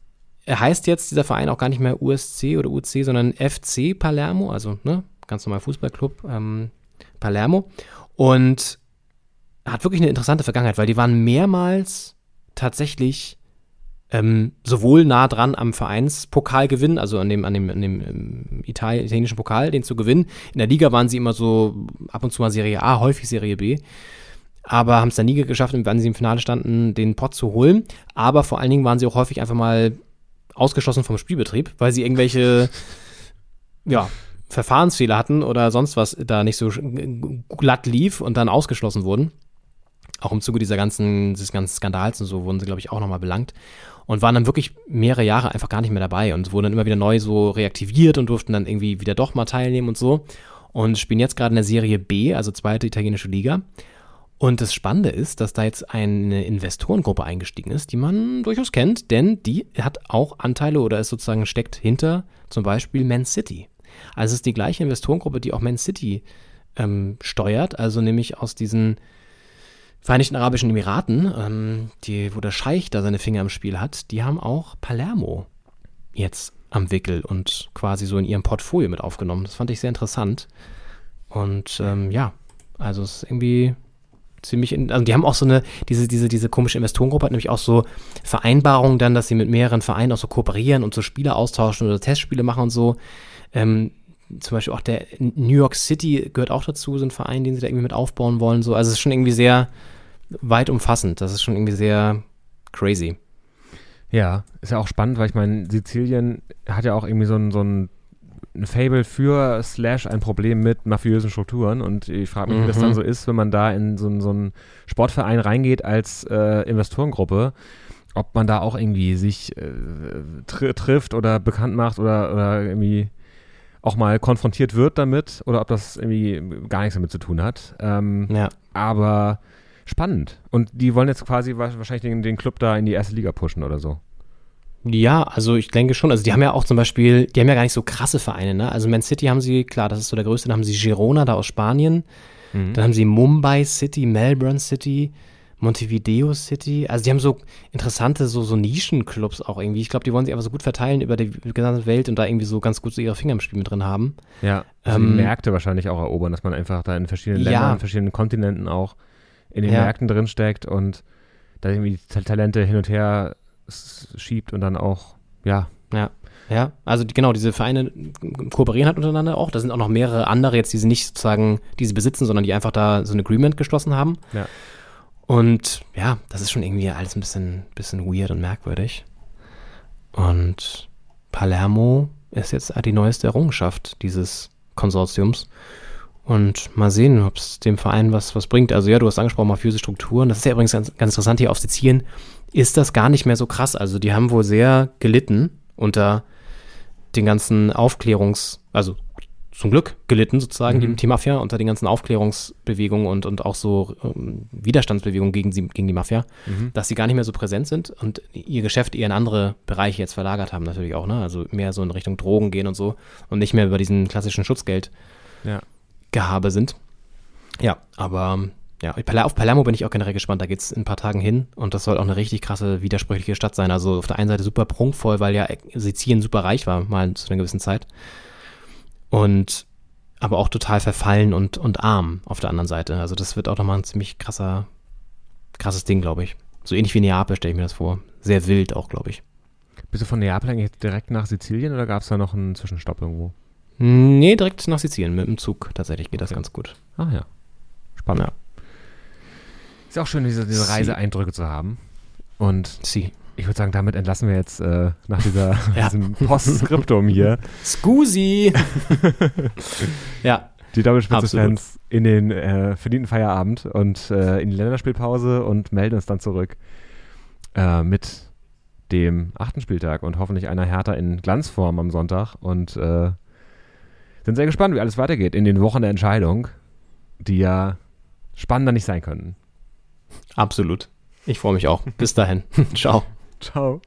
er heißt jetzt dieser Verein auch gar nicht mehr USC oder UC, sondern FC Palermo, also ne, ganz normal Fußballclub ähm, Palermo. Und hat wirklich eine interessante Vergangenheit, weil die waren mehrmals tatsächlich ähm, sowohl nah dran am Vereinspokalgewinn, also an dem, an dem, an dem ähm, Italien, italienischen Pokal, den zu gewinnen. In der Liga waren sie immer so ab und zu mal Serie A, häufig Serie B. Aber haben es dann nie geschafft, wenn sie im Finale standen, den Pot zu holen. Aber vor allen Dingen waren sie auch häufig einfach mal ausgeschlossen vom Spielbetrieb, weil sie irgendwelche, ja, Verfahrensfehler hatten oder sonst was da nicht so glatt lief und dann ausgeschlossen wurden. Auch im Zuge dieser ganzen, dieses ganzen Skandals und so wurden sie, glaube ich, auch nochmal belangt. Und waren dann wirklich mehrere Jahre einfach gar nicht mehr dabei und wurden dann immer wieder neu so reaktiviert und durften dann irgendwie wieder doch mal teilnehmen und so. Und spielen jetzt gerade in der Serie B, also zweite italienische Liga. Und das Spannende ist, dass da jetzt eine Investorengruppe eingestiegen ist, die man durchaus kennt, denn die hat auch Anteile oder ist sozusagen steckt hinter zum Beispiel Man City. Also es ist die gleiche Investorengruppe, die auch Man City ähm, steuert, also nämlich aus diesen Vereinigten Arabischen Emiraten, ähm, die, wo der Scheich da seine Finger im Spiel hat, die haben auch Palermo jetzt am Wickel und quasi so in ihrem Portfolio mit aufgenommen. Das fand ich sehr interessant. Und ähm, ja, also es ist irgendwie ziemlich, in, also die haben auch so eine, diese, diese, diese komische Investorengruppe hat nämlich auch so Vereinbarungen dann, dass sie mit mehreren Vereinen auch so kooperieren und so Spiele austauschen oder Testspiele machen und so. Ähm, zum Beispiel auch der New York City gehört auch dazu, so ein Verein, den sie da irgendwie mit aufbauen wollen. So. Also es ist schon irgendwie sehr weit umfassend. Das ist schon irgendwie sehr crazy. Ja, ist ja auch spannend, weil ich meine, Sizilien hat ja auch irgendwie so ein, so ein ein Fable für slash ein Problem mit mafiösen Strukturen und ich frage mich, mhm. wie das dann mhm. so ist, wenn man da in so, so einen Sportverein reingeht als äh, Investorengruppe, ob man da auch irgendwie sich äh, tr trifft oder bekannt macht oder, oder irgendwie auch mal konfrontiert wird damit oder ob das irgendwie gar nichts damit zu tun hat. Ähm, ja. Aber spannend. Und die wollen jetzt quasi wahrscheinlich den, den Club da in die erste Liga pushen oder so. Ja, also ich denke schon. Also die haben ja auch zum Beispiel, die haben ja gar nicht so krasse Vereine, ne? Also Man City haben sie, klar, das ist so der größte, dann haben sie Girona da aus Spanien, mhm. dann haben sie Mumbai City, Melbourne City, Montevideo City. Also die haben so interessante so, so Nischenclubs auch irgendwie. Ich glaube, die wollen sich einfach so gut verteilen über die gesamte Welt und da irgendwie so ganz gut so ihre Finger im Spiel mit drin haben. Ja, also ähm, die Märkte wahrscheinlich auch erobern, dass man einfach da in verschiedenen Ländern, ja. in verschiedenen Kontinenten auch in den ja. Märkten drinsteckt und da irgendwie Talente hin und her schiebt und dann auch, ja. Ja. Ja, also die, genau, diese Vereine kooperieren halt untereinander auch. Da sind auch noch mehrere andere jetzt, die sie nicht sozusagen, die sie besitzen, sondern die einfach da so ein Agreement geschlossen haben. Ja. Und ja, das ist schon irgendwie alles ein bisschen, bisschen weird und merkwürdig. Und Palermo ist jetzt die neueste Errungenschaft dieses Konsortiums. Und mal sehen, ob es dem Verein was, was bringt. Also ja, du hast angesprochen, mafiöse Strukturen. Das ist ja übrigens ganz, ganz interessant hier auf Sizilien ist das gar nicht mehr so krass. Also die haben wohl sehr gelitten unter den ganzen Aufklärungs-, also zum Glück gelitten sozusagen, mhm. die, Mafia, unter den ganzen Aufklärungsbewegungen und, und auch so ähm, Widerstandsbewegungen gegen, sie, gegen die Mafia, mhm. dass sie gar nicht mehr so präsent sind und ihr Geschäft eher in andere Bereiche jetzt verlagert haben natürlich auch, ne? Also mehr so in Richtung Drogen gehen und so und nicht mehr über diesen klassischen Schutzgeld ja. Gehabe sind. Ja, aber ja, auf Palermo bin ich auch generell gespannt. Da geht es in ein paar Tagen hin und das soll auch eine richtig krasse, widersprüchliche Stadt sein. Also auf der einen Seite super prunkvoll, weil ja Sizilien super reich war, mal zu einer gewissen Zeit. Und aber auch total verfallen und, und arm auf der anderen Seite. Also das wird auch nochmal ein ziemlich krasser, krasses Ding, glaube ich. So ähnlich wie Neapel stelle ich mir das vor. Sehr wild auch, glaube ich. Bist du von Neapel eigentlich direkt nach Sizilien oder gab es da noch einen Zwischenstopp irgendwo? Nee, direkt nach Sizilien. Mit dem Zug tatsächlich geht okay. das ganz gut. Ah ja. Spannend. Ja. Ist auch schön, diese, diese Reiseeindrücke zu haben. Und Sie. ich würde sagen, damit entlassen wir jetzt äh, nach dieser, ja. diesem Postskriptum hier. Scusi! ja. Die Doppelspitze-Fans in den äh, verdienten Feierabend und äh, in die Länderspielpause und melden uns dann zurück äh, mit dem achten Spieltag und hoffentlich einer Hertha in Glanzform am Sonntag und äh, sind sehr gespannt, wie alles weitergeht in den Wochen der Entscheidung, die ja spannender nicht sein könnten. Absolut. Ich freue mich auch. Bis dahin. Ciao. Ciao.